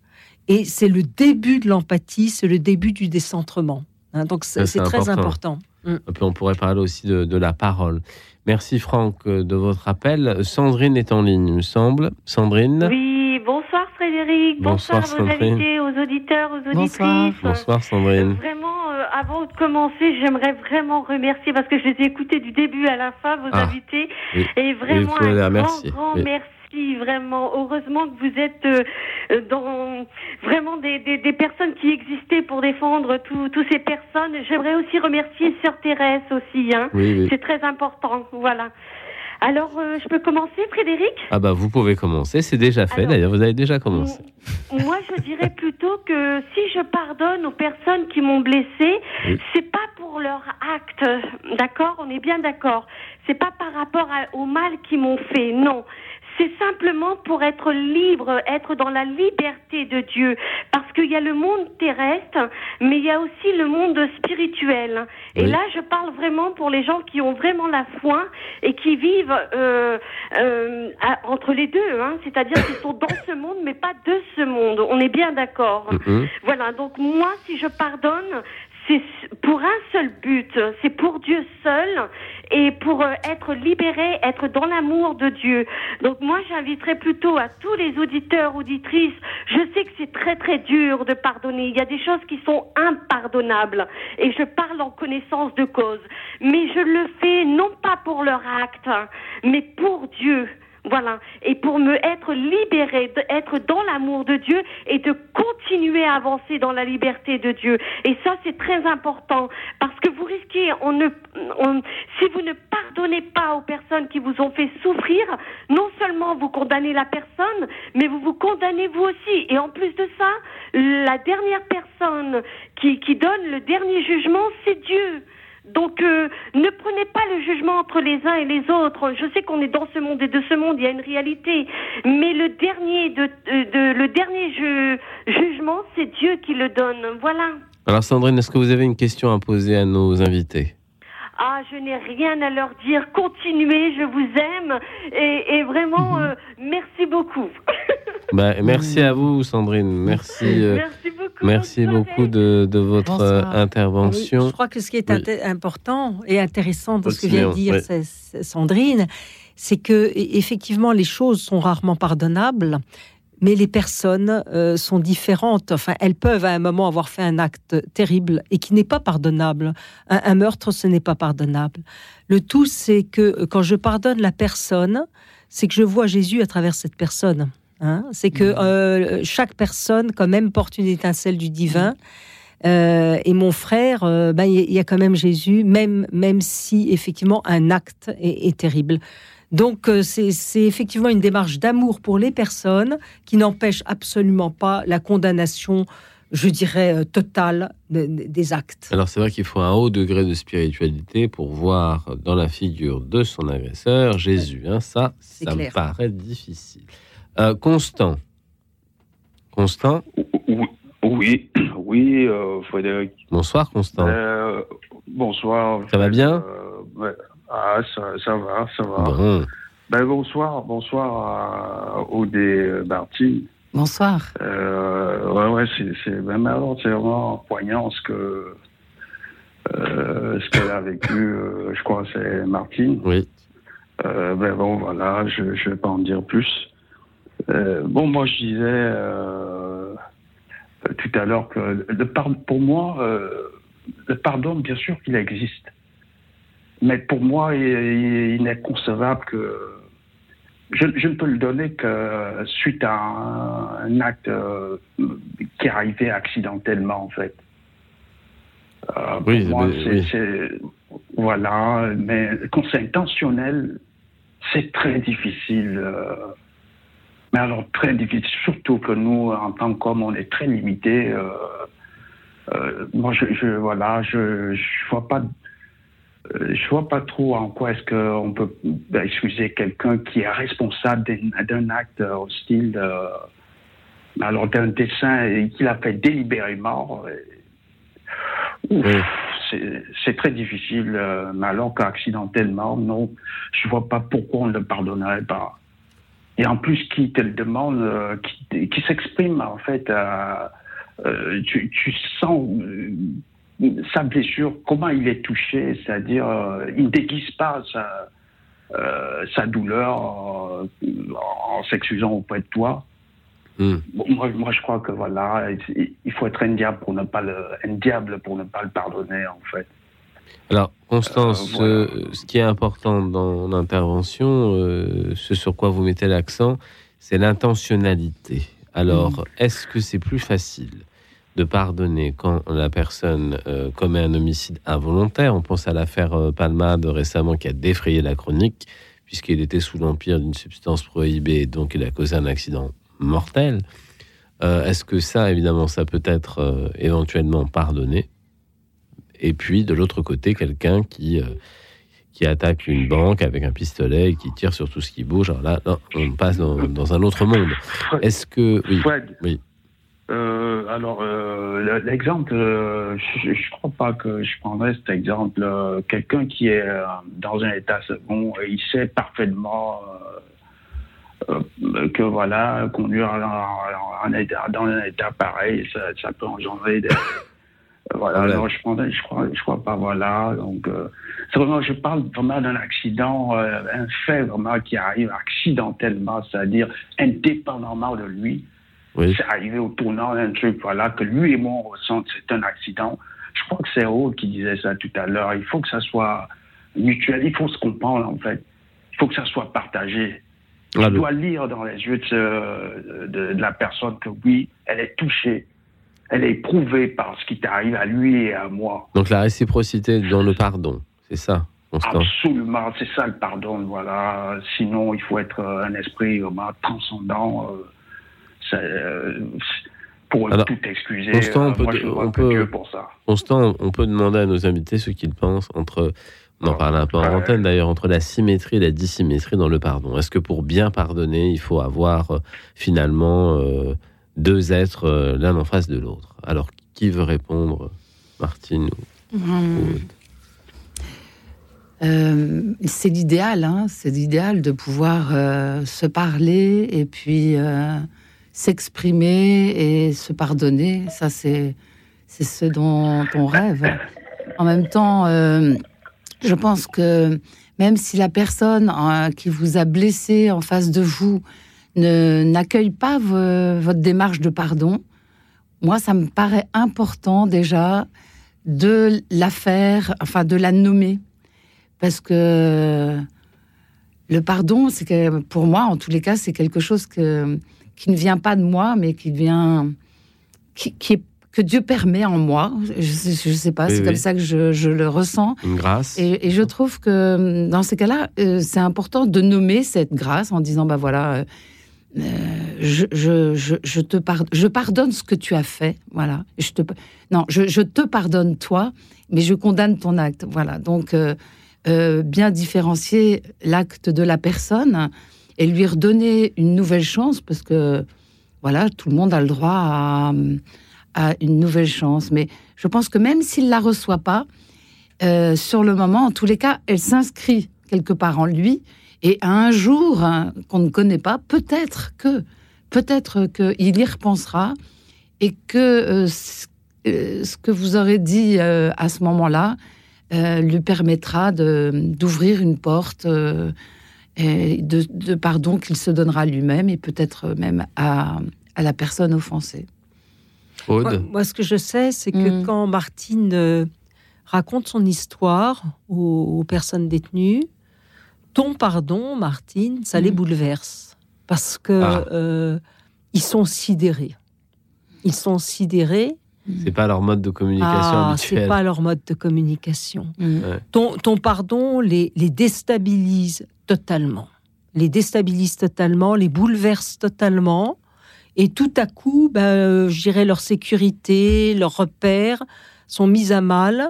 Et c'est le début de l'empathie, c'est le début du décentrement. hein. donc, c'est Ça, c'est c'est très important. important. Mm. Et puis on pourrait parler aussi de, de la parole. Merci Franck de votre appel. Sandrine est en ligne, il me semble. Sandrine Oui, bonsoir Frédéric, bonsoir, Bonsoir, à vos Sandrine. invités, aux auditeurs, aux Bonsoir. auditrices. Bonsoir Sandrine. Vraiment, euh, avant de commencer, j'aimerais vraiment remercier parce que je les ai écoutés du début à la fin, vos Ah, invités. oui. Et vraiment, un grand, grand oui. merci, vraiment. Heureusement que vous êtes euh, euh, dans vraiment des, des, des personnes qui existaient pour défendre tous tous ces personnes. J'aimerais aussi remercier Sœur Thérèse aussi. Hein. Oui, oui. C'est très important. Voilà. Alors, euh, je peux commencer, Frédéric? Ah bah vous pouvez commencer, c'est déjà fait d'ailleurs, vous avez déjà commencé. Moi, je dirais plutôt que si je pardonne aux personnes qui m'ont blessée, Oui. c'est pas pour leur acte, d'accord? On est bien d'accord. C'est pas par rapport à- au mal qu'ils m'ont fait, non. C'est simplement pour être libre, être dans la liberté de Dieu. Parce qu'il y a le monde terrestre, mais il y a aussi le monde spirituel. Et là, je parle vraiment pour les gens qui ont vraiment la foi et qui vivent euh, euh, à- entre les deux. Hein. C'est-à-dire qu'ils sont dans ce monde, mais pas de ce monde. On est bien d'accord. Mhm. Voilà, donc moi, si je pardonne, c'est pour un seul but, c'est pour Dieu seul et pour euh, être libéré, être dans l'amour de Dieu. Donc moi, j'inviterais plutôt à tous les auditeurs, auditrices, je sais que c'est très très dur de pardonner, il y a des choses qui sont impardonnables et je parle en connaissance de cause, mais je le fais non pas pour leur acte, mais pour Dieu. Voilà. Et pour me être libéré, de- être dans l'amour de Dieu et de continuer à avancer dans la liberté de Dieu. Et ça, c'est très important parce que vous risquez, ne, si vous ne pardonnez pas aux personnes qui vous ont fait souffrir, non seulement vous condamnez la personne, mais vous vous condamnez vous aussi. Et en plus de ça, la dernière personne qui donne le dernier jugement, c'est Dieu. Donc euh, ne prenez pas le jugement entre les uns et les autres. Je sais qu'on est dans ce monde et de ce monde, il y a une réalité. Mais le dernier, de, de- le dernier ju- jugement, c'est Dieu qui le donne. Voilà. Alors Sandrine, est-ce que vous avez une question à poser à nos invités? Ah, je n'ai rien à leur dire. Continuez, je vous aime. Et, et vraiment, Mhm. euh, merci beaucoup. Bah, Merci à vous Sandrine, merci, euh, Merci beaucoup. merci beaucoup de, de votre euh, Bonsoir. intervention. Oui, je crois que ce qui est Oui. important et intéressant dans ce que vient de dire oui. Sandrine, c'est que effectivement les choses sont rarement pardonnables, mais les personnes euh, sont différentes. Enfin, elles peuvent à un moment avoir fait un acte terrible et qui n'est pas pardonnable. Un, un meurtre, ce n'est pas pardonnable. Le tout, c'est que euh, quand je pardonne la personne, c'est que je vois Jésus à travers cette personne. hein. c'est que euh, chaque personne, quand même, porte une étincelle du divin. Euh, et mon frère, ben, il y a- il y a quand même Jésus, même, même si effectivement un acte est, est terrible. Donc euh, c'est effectivement une démarche d'amour pour les personnes qui n'empêche absolument pas la condamnation, je dirais, euh, totale de- de- des actes. Alors c'est vrai qu'il faut un haut degré de spiritualité pour voir dans la figure de son agresseur Jésus. hein. Ça, ça me paraît difficile. Euh, Constant. Constant? Oui, oui, euh, Frédéric. Bonsoir Constant. Euh, bonsoir. Ça va bien? Euh, ouais. Ah, ça, ça va, ça va. Bon. Ben, bonsoir, bonsoir à Odé Martine. Bonsoir. Euh, ouais, ouais, c'est, c'est, ben, alors, c'est vraiment poignant ce que, euh, ce qu'elle a vécu, euh, je crois, c'est Martine. Oui. Euh, ben bon, voilà, je ne vais pas en dire plus. Euh, bon, moi, je disais euh, tout à l'heure que le par- pour moi, euh, le pardon, bien sûr qu'il existe. Mais pour moi, il, il- il n'est concevable que. Je, je ne peux le donner que suite à un, un acte euh, qui est arrivé accidentellement, en fait. Euh, Oui, pour moi, mais- c'est- oui. Voilà, mais quand c'est intentionnel, c'est très difficile. euh, mais alors, très difficile, surtout que nous, en tant qu'hommes, on est très limités. moi, je, je- voilà, je, je vois pas. Euh, Je vois pas trop en quoi est-ce qu'on peut ben, excuser quelqu'un qui est responsable d'un- acte hostile, euh, alors d'un dessin qu'il a fait délibérément. c'est- très difficile, euh, mais alors qu'accidentellement, non, je vois pas pourquoi on ne le pardonnerait pas. Et en plus, qui te le demande, euh, qui, qui s'exprime en fait, euh, euh, tu, tu sens euh, sa blessure, comment il est touché, c'est-à-dire euh, il ne déguise pas sa, euh, sa douleur euh, en s'excusant auprès de toi. Hmm. Bon, moi, moi, je crois que voilà, il il faut être un diable pour ne pas le, un diable pour ne pas le pardonner, en fait. Alors, Constance, Euh, voilà. euh, ce qui est important dans l'intervention, euh, ce sur quoi vous mettez l'accent, c'est l'intentionnalité. Alors, Mm. est-ce que c'est plus facile de pardonner quand la personne euh, commet un homicide involontaire On pense à l'affaire euh, Palmade récemment qui a défrayé la chronique, puisqu'il était sous l'empire d'une substance prohibée, donc il a causé un accident mortel. Euh, Est-ce que ça, évidemment, ça peut être euh, éventuellement pardonné? Et puis de l'autre côté, quelqu'un qui, qui attaque une banque avec un pistolet et qui tire sur tout ce qui bouge. Alors là, non, on passe dans, dans un autre monde. Est-ce que. Oui. Oui. Euh, alors, euh, le- l'exemple, euh, je ne crois pas que je prendrais cet exemple. Quelqu'un qui est dans un état second, il sait parfaitement que voilà, conduire en- en- en état- dans un état pareil, ça, ça peut engendrer des. Voilà, Voilà. non, je prendrais, je crois, je crois pas, voilà. Donc, vraiment, je parle vraiment d'un accident, un fait vraiment qui arrive accidentellement, c'est-à-dire indépendamment de lui. Oui. C'est arrivé au tournant d'un truc, voilà, que lui et moi on ressent que c'est un accident. Je crois que c'est Raoul qui disait ça tout à l'heure. Il faut que ça soit mutuel, il faut se comprendre en fait. Il faut que ça soit partagé. Ah, Tu le- dois lire dans les yeux de, ce- de- de la personne que oui, elle est touchée, elle est éprouvée par ce qui t'arrive à lui et à moi. Donc la réciprocité dans le pardon, c'est ça, Constant? Absolument, c'est ça le pardon, voilà. Sinon, il faut être euh, un esprit vraiment transcendant. euh, euh, pour Alors, tout excuser. Constant, on euh, peut, moi, je vois on peut- Dieu pour ça. Constant, on peut demander à nos invités ce qu'ils pensent entre, on en parle un peu en antenne d'ailleurs, entre la symétrie et la dissymétrie dans le pardon. Est-ce que pour bien pardonner, il faut avoir euh, finalement euh, deux êtres euh, l'un en face de l'autre? Alors, qui veut répondre Martine ou- Hum. Euh, c'est l'idéal, hein, c'est l'idéal de pouvoir euh, se parler et puis euh, s'exprimer et se pardonner. Ça, c'est c'est ce dont on rêve. En même temps, euh, je pense que même si la personne euh, qui vous a blessé en face de vous ne n'accueille pas vo- votre démarche de pardon, moi, ça me paraît important déjà de la faire, enfin de la nommer. Parce que le pardon, c'est pour moi, en tous les cas, c'est quelque chose que, qui ne vient pas de moi, mais qui vient. qui, qui est- que Dieu permet en moi. Je sais, je sais pas, Oui, c'est oui. comme ça que je, je le ressens. Une grâce Et, et je trouve que dans ces cas-là, euh, c'est important de nommer cette grâce en disant bah voilà, euh, euh, je, je, je, je te pardonne, je pardonne ce que tu as fait, voilà. Je te, non, je, te pardonne toi, mais je condamne ton acte, voilà. Donc euh, bien différencier l'acte de la personne et lui redonner une nouvelle chance parce que voilà, tout le monde a le droit à, une nouvelle chance. Mais je pense que même s'il la reçoit pas, euh, sur le moment, en tous les cas, elle s'inscrit quelque part en lui. Et à un jour hein, qu'on ne connaît pas, peut-être que, peut-être qu'il y repensera et que euh, ce, euh, ce que vous aurez dit à ce moment-là lui permettra d'ouvrir une porte et de, de pardon qu'il se donnera lui-même et peut-être même à, à la personne offensée. Moi, moi, ce que je sais, c'est que Mm. quand Martine euh, raconte son histoire aux, aux personnes détenues, ton pardon, Martine, ça les Mm. bouleverse. Parce que Ah. euh, ils sont sidérés. Ils sont sidérés. C'est pas leur mode de communication Ah, habituel. c'est pas leur mode de communication. Ouais. Ton, ton pardon les, les déstabilise totalement. Les déstabilise totalement, les bouleverse totalement. Et tout à coup, ben, euh, je dirais, leur sécurité, leurs repères sont mis à mal.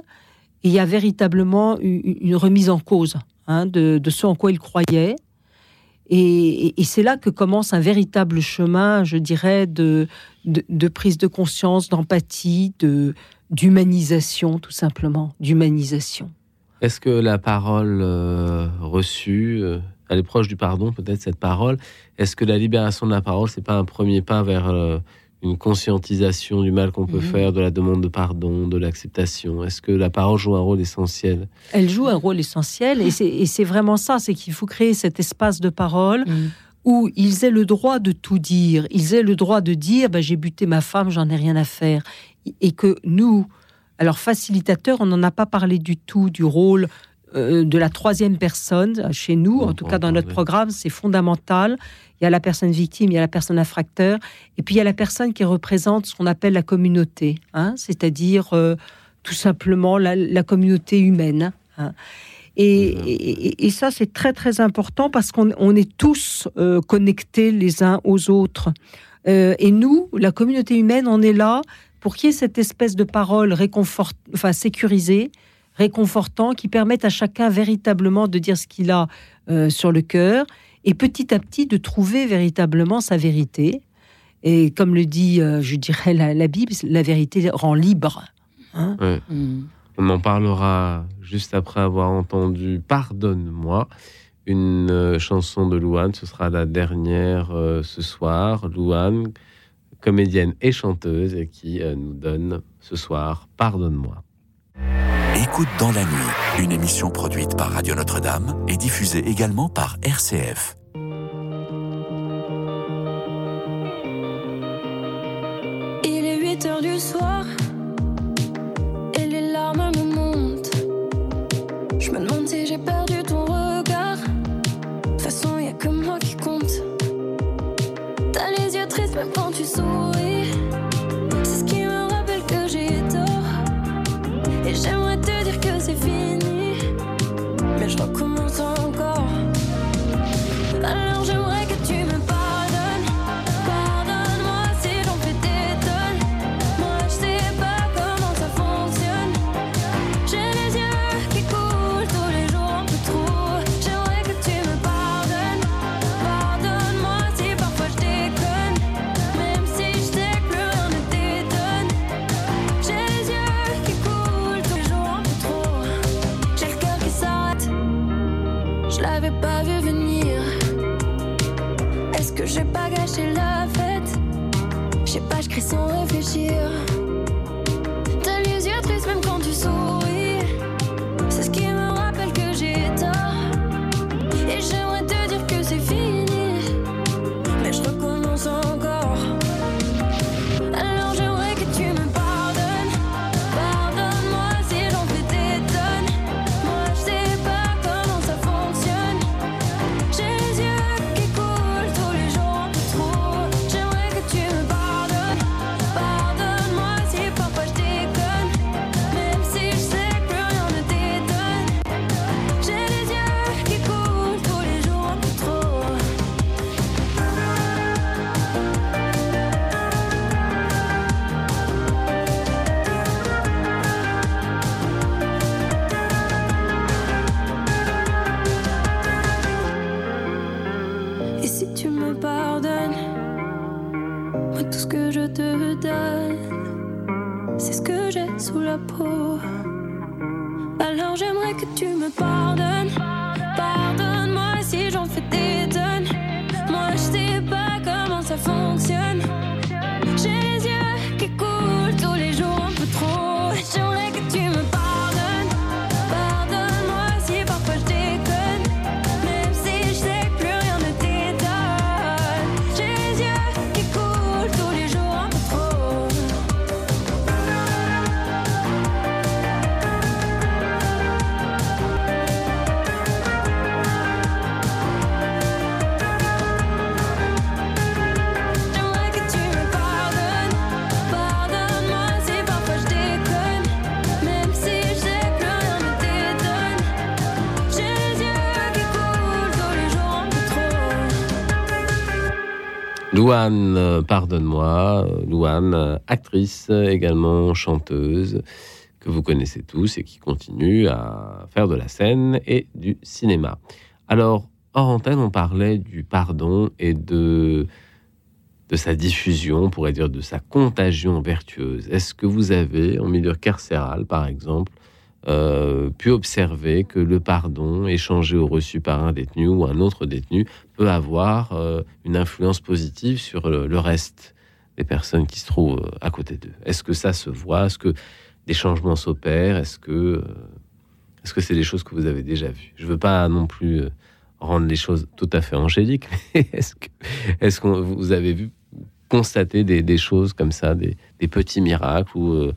Et il y a véritablement une, une remise en cause hein, de, de ce en quoi ils croyaient. Et, c'est là que commence un véritable chemin, je dirais, de, prise de conscience, d'empathie, de d'humanisation, tout simplement, d'humanisation. Est-ce que la parole euh, reçue, euh, elle est proche du pardon, peut-être cette parole? Est-ce que la libération de la parole, c'est pas un premier pas vers euh, une conscientisation du mal qu'on peut Mhm. faire, de la demande de pardon, de l'acceptation Est-ce que la parole joue un rôle essentiel? Elle joue un rôle essentiel et c'est- vraiment ça, c'est qu'il faut créer cet espace de parole où ils aient le droit de tout dire, ils aient le droit de dire bah, j'ai buté ma femme, j'en ai rien à faire. Et que nous, alors facilitateurs, on n'en a pas parlé du tout du rôle euh, de la troisième personne chez nous, en tout cas dans notre programme, c'est fondamental. Il y a la personne victime, il y a la personne infracteur, et puis il y a la personne qui représente ce qu'on appelle la communauté, hein, c'est-à-dire euh, tout simplement la, la communauté humaine. hein. Et, et- et ça, c'est très très important parce qu'on on est tous euh, connectés les uns aux autres. Et nous, la communauté humaine, on est là pour qu'il y ait cette espèce de parole réconfort, enfin sécurisée, réconfortant, qui permette à chacun véritablement de dire ce qu'il a euh, sur le cœur et petit à petit de trouver véritablement sa vérité. Et comme le dit, euh, je dirais, la, la Bible, la vérité rend libre. hein. Ouais. On en parlera juste après avoir entendu Pardonne-moi, une euh, chanson de Louane. Ce sera la dernière euh, ce soir. Louane, comédienne et chanteuse, et qui euh, nous donne ce soir Pardonne-moi. Écoute dans la nuit, une émission produite par Radio Notre-Dame et diffusée également par RCF. Il est 8 heures du soir et les larmes me montent. Je me demande si j'ai perdu ton regard. De toute façon, y a que moi qui compte. T'as les yeux tristes même quand tu souris. Gâché la fête Je sais pas, je crie sans réfléchir. Donne, Louane, euh, pardonne-moi, Louane, euh, actrice, euh, également chanteuse, que vous connaissez tous et qui continue à faire de la scène et du cinéma. Alors, hors antenne, on parlait du pardon et de, de sa diffusion, on pourrait dire de sa contagion vertueuse. Est-ce que vous avez, en milieu carcéral par exemple, euh, pu observer que le pardon échangé ou reçu par un détenu ou un autre détenu peut avoir euh, une influence positive sur le, reste des personnes qui se trouvent euh, à côté d'eux. Est-ce que ça se voit? Est-ce que des changements s'opèrent? Est-ce que est-ce c'est des choses que vous avez déjà vues? Je veux pas non plus rendre les choses tout à fait angéliques, mais est-ce que que vous avez vu constater des, des choses comme ça, des, des petits miracles euh,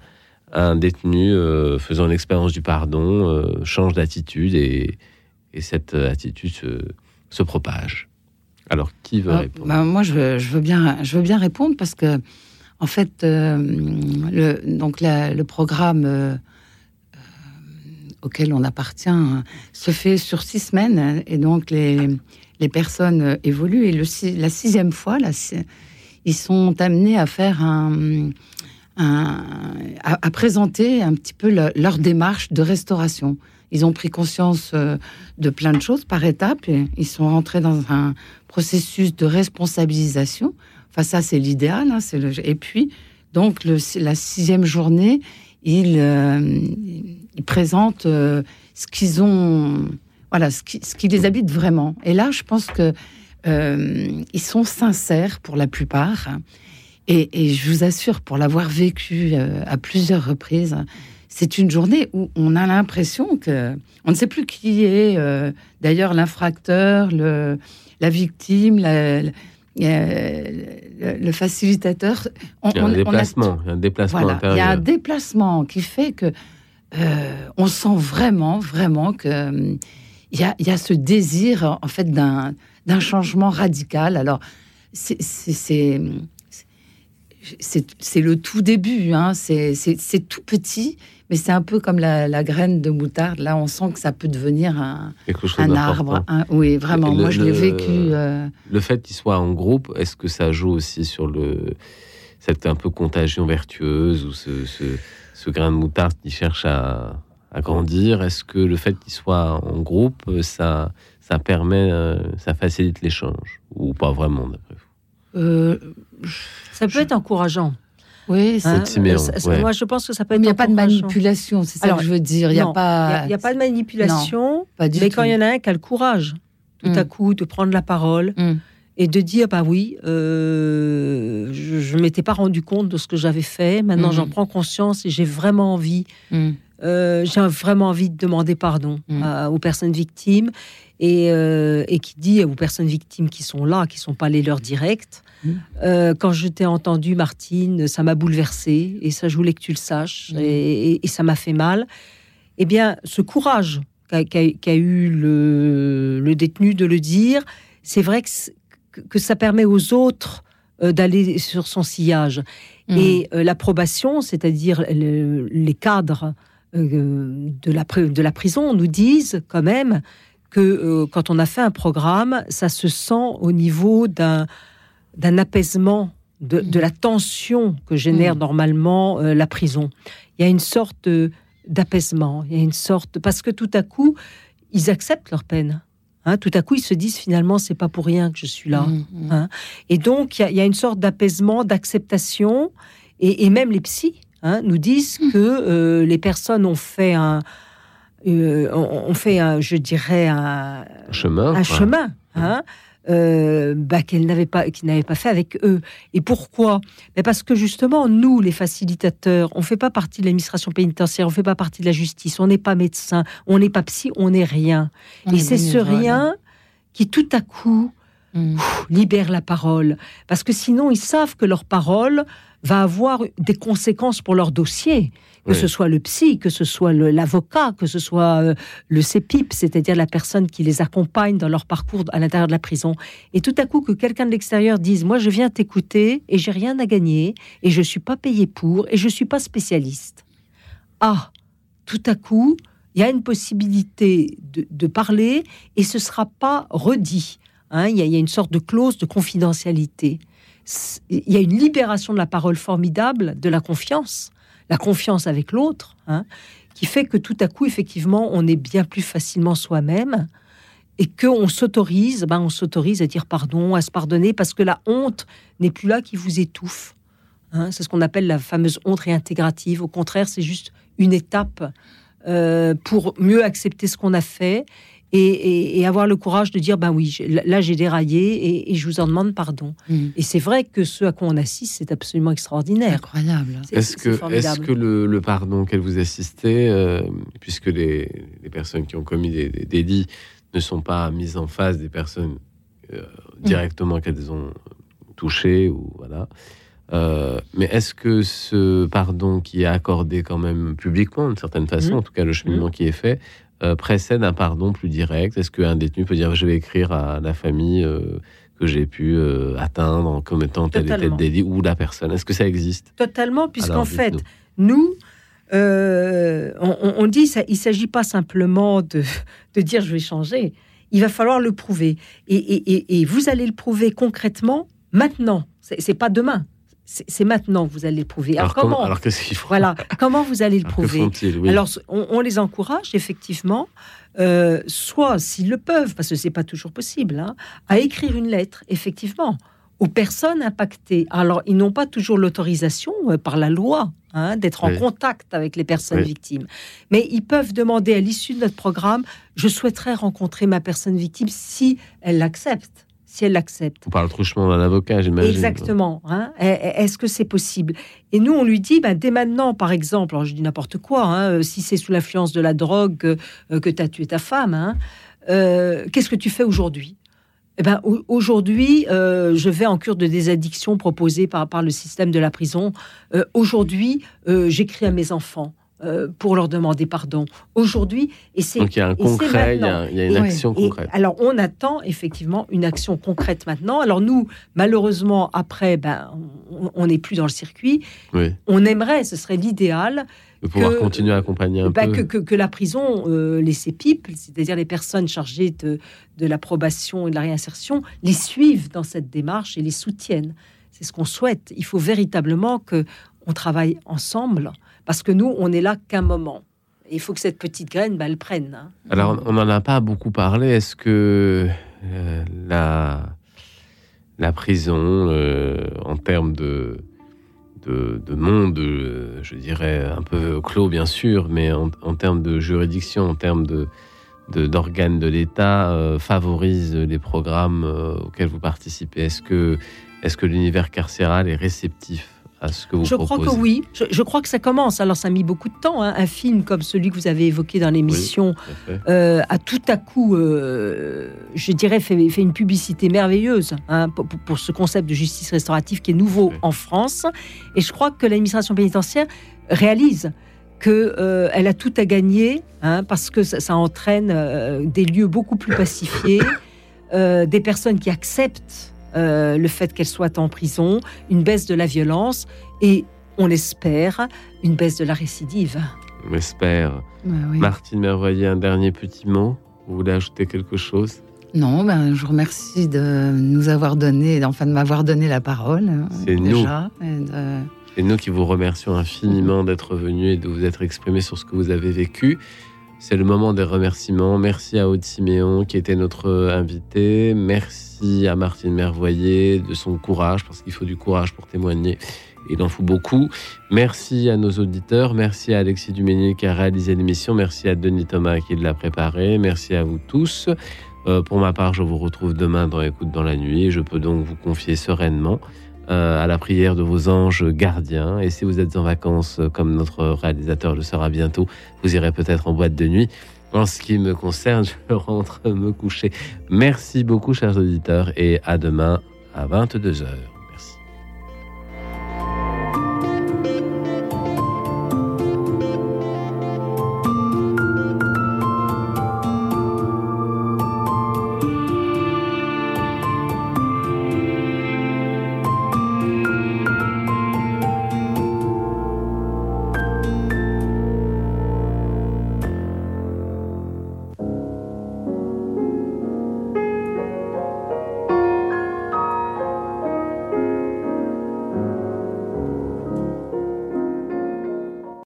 un détenu euh, faisant l'expérience du pardon euh, change d'attitude et, et cette euh, attitude se, se propage. Alors, qui veut Ah, répondre? bah, moi, je veux, je veux bien, je veux bien répondre parce que, en fait, euh, le, donc la- le programme auquel on appartient euh, se fait sur six semaines et donc les, les personnes évoluent et le, la sixième fois, ils sont amenés à faire un, à, présenter un petit peu le- leur démarche de restauration. Ils ont pris conscience euh, de plein de choses par étapes et ils sont rentrés dans un processus de responsabilisation. Enfin, ça, c'est l'idéal. hein, Et puis, donc, la sixième journée, ils, euh, présentent euh, ce qu'ils ont, voilà, ce qui, les habite vraiment. Et là, je pense que euh, ils sont sincères pour la plupart. Et, et je vous assure, pour l'avoir vécu euh, à plusieurs reprises, c'est une journée où on a l'impression que on ne sait plus qui est euh, d'ailleurs l'infracteur, le, la victime, la- la- euh, le, le facilitateur. On- Il y a un on déplacement, il y a un déplacement voilà, il y a un intérieur. déplacement qui fait que euh, on sent vraiment, vraiment que euh, il y a, il y a ce désir en fait d'un changement radical. Alors c'est c'est- le tout début, hein. c'est tout petit, mais c'est un peu comme la, la graine de moutarde. Là, on sent que ça peut devenir un, un arbre. un- oui, vraiment. Le- Moi, je l'ai vécu. euh, Le fait qu'il soit en groupe, est-ce que ça joue aussi sur le cette un peu contagion vertueuse ou ce, ce, ce grain de moutarde qui cherche à, à grandir? Est-ce que le fait qu'il soit en groupe, ça ça permet, euh, ça facilite l'échange ou pas vraiment d'après vous? Euh, Ça peut être encourageant. Oui, Hein, c'est ouais. Moi, je pense que ça peut être. Il n'y a pas de manipulation, c'est ça Alors, que je veux dire. Il n'y a pas. il y a- il y a pas de manipulation. Non, pas du mais tout. quand il y en a un qui a le courage, tout Mm. à coup, de prendre la parole et de dire bah oui, euh, je ne m'étais pas rendu compte de ce que j'avais fait. Maintenant, Mm. j'en prends conscience et j'ai vraiment envie. euh, j'ai vraiment envie de demander pardon à- aux personnes victimes et, euh, et qui dit aux personnes victimes qui sont là, qui sont pas les leurs directs. Euh, quand je t'ai entendu, Martine, ça m'a bouleversée et ça, je voulais que tu le saches Mm. et, et- et ça m'a fait mal. Eh bien, ce courage qu'a eu le, le détenu de le dire, c'est vrai que, ça permet aux autres euh, d'aller sur son sillage. Mm. Et euh, l'approbation, c'est-à-dire le- les cadres euh, de, la, pri- de la prison, nous disent quand même que euh, quand on a fait un programme, ça se sent au niveau d'un d'un apaisement de, de la tension que génère Mm. normalement euh, la prison. Il y a une sorte euh, d'apaisement, il y a une sorte parce que tout à coup ils acceptent leur peine. Hein, tout à coup, ils se disent finalement, c'est pas pour rien que je suis là. Mm, mm. hein. Et donc, il y a- il y, a une sorte d'apaisement, d'acceptation, et, et même les psys hein, nous disent que euh, les personnes ont fait un, euh, on, on fait, un, je dirais, un, chemin. un chemin, hein, euh, bah, qu'elle n'avait pas, qu'il n'avait pas fait avec eux. Et pourquoi? Mais parce que justement, nous, les facilitateurs, on fait pas partie de l'administration pénitentiaire, on fait pas partie de la justice, on n'est pas médecin, on n'est pas psy, on n'est rien. On Et est c'est ce rien qui tout à coup pff, libère la parole. Parce que sinon, ils savent que leur parole va avoir des conséquences pour leur dossier. Que Oui. ce soit le psy, que ce soit l'avocat, que ce soit euh, le CEPIP, c'est-à-dire la personne qui les accompagne dans leur parcours à l'intérieur de la prison. Et tout à coup, que quelqu'un de l'extérieur dise Moi, je viens t'écouter et j'ai rien à gagner et je suis pas payé pour et je suis pas spécialiste. Ah, tout à coup, il y a une possibilité de, de parler et ce sera pas redit. Hein, il, y a, il y a une sorte de clause de confidentialité. Il y a une libération de la parole formidable, de la confiance, la confiance avec l'autre, hein, qui fait que tout à coup, effectivement, on est bien plus facilement soi-même et qu'on s'autorise, ben, on s'autorise à dire pardon, à se pardonner, parce que la honte n'est plus là qui vous étouffe. Hein, c'est ce qu'on appelle la fameuse honte réintégrative. Au contraire, c'est juste une étape euh, pour mieux accepter ce qu'on a fait et, et- et avoir le courage de dire ben oui, là j'ai déraillé et, et je vous en demande pardon. Et c'est vrai que ce à quoi on assiste, c'est absolument extraordinaire. Incroyable. Est-ce que, est-ce que le, le pardon auquel vous assistez, euh, puisque les, les personnes qui ont commis des, des délits ne sont pas mises en face des personnes euh, directement qu'elles ont touchées, ou voilà. euh, mais est-ce que ce pardon qui est accordé quand même publiquement, d'une certaine façon, Mhm. en tout cas le cheminement qui est fait, précède un pardon plus direct? Est-ce qu'un détenu peut dire je vais écrire à la famille euh, que j'ai pu euh, atteindre en commettant tel et tel délit ou la personne? Est-ce que ça existe? Totalement, puisqu'en fait, nous, euh, on, dit, ça, il ne s'agit pas simplement de, de dire je vais changer, il va falloir le prouver. Et, et- et- et vous allez le prouver concrètement maintenant, c'est pas demain. C'est maintenant que vous allez le prouver. Alors, Alors, comment- alors Voilà, comment vous allez le Alors, prouver oui. Alors, on, on les encourage effectivement, euh, soit s'ils le peuvent, parce que c'est pas toujours possible, hein, à écrire une lettre, effectivement, aux personnes impactées. Alors, ils n'ont pas toujours l'autorisation euh, par la loi hein, d'être Oui. en contact avec les personnes Oui. victimes, mais ils peuvent demander à l'issue de notre programme je souhaiterais rencontrer ma personne victime si elle l'accepte. Si elle l'accepte. On parle truchement d'un avocat, j'imagine. Exactement. hein. E- e- Est-ce que c'est possible? Et nous, on lui dit, ben, dès maintenant, par exemple, alors je dis n'importe quoi, hein, euh, si c'est sous l'influence de la drogue euh, que tu as tué ta femme, hein, euh, qu'est-ce que tu fais aujourd'hui? Eh ben, au- aujourd'hui, euh, je vais en cure de désaddiction proposée par, par le système de la prison. Euh, aujourd'hui, j'écris à mes enfants euh, pour leur demander pardon. Aujourd'hui, et c'est Donc il y a un concret, il y a- maintenant. il y a une Et- action et concrète. alors, on attend effectivement une action concrète maintenant. Alors, nous, malheureusement, après, ben, on- n'est plus dans le circuit. Oui. On aimerait, ce serait l'idéal, De pouvoir que- continuer à accompagner un bah, peu. que, que- que la prison, euh, les CEPIP, c'est-à-dire les personnes chargées de, de l'approbation et de la réinsertion, les suivent dans cette démarche et les soutiennent. C'est ce qu'on souhaite. Il faut véritablement que on travaille ensemble, parce que nous, on n'est là qu'un moment. Il faut que cette petite graine, bah, elle prenne. hein. Alors, on n'en a pas beaucoup parlé. Est-ce que euh, la, la prison, euh, en termes de, de, de monde, euh, je dirais un peu clos, bien sûr, mais en, termes de juridiction, en termes d'organes de, l'État, favorise les programmes auxquels vous participez? Est-ce que, est que l'univers carcéral est réceptif? À ce que vous Je proposez crois que oui. Je, je crois que ça commence. Alors, ça a mis beaucoup de temps. hein. Un film comme celui que vous avez évoqué dans l'émission euh, a tout à coup, euh, je dirais, fait, fait une publicité merveilleuse hein, pour, ce concept de justice restaurative qui est nouveau en France. Et je crois que l'administration pénitentiaire réalise qu'elle a tout à gagner hein, parce que ça, ça entraîne euh, des lieux beaucoup plus pacifiés, euh, des personnes qui acceptent euh, le fait qu'elles soient en prison, une baisse de la violence et, on l'espère, une baisse de la récidive. On espère. Ouais, oui. Martine Mervoyer, un dernier petit mot? Vous voulez ajouter quelque chose? Non, ben, je vous remercie de nous avoir donné, enfin de m'avoir donné la parole. hein, C'est nous. déjà, et de- C'est nous qui vous remercions infiniment d'être venu et de vous être exprimé sur ce que vous avez vécu. C'est le moment des remerciements. Merci à Aude Siméon qui était notre invité. Merci à Martine Mervoyer de son courage, parce qu'il faut du courage pour témoigner. Il en faut beaucoup. Merci à nos auditeurs. Merci à Alexis Duménier qui a réalisé l'émission. Merci à Denis Thomas qui l'a préparé. Merci à vous tous. Euh, pour ma part, je vous retrouve demain dans Écoute dans la nuit. Je peux donc vous confier sereinement à la prière de vos anges gardiens. Et si vous êtes en vacances, euh, comme notre réalisateur le sera bientôt, vous irez peut-être en boîte de nuit. En ce qui me concerne, je rentre me coucher. Merci beaucoup, chers auditeurs, et à demain à 22h.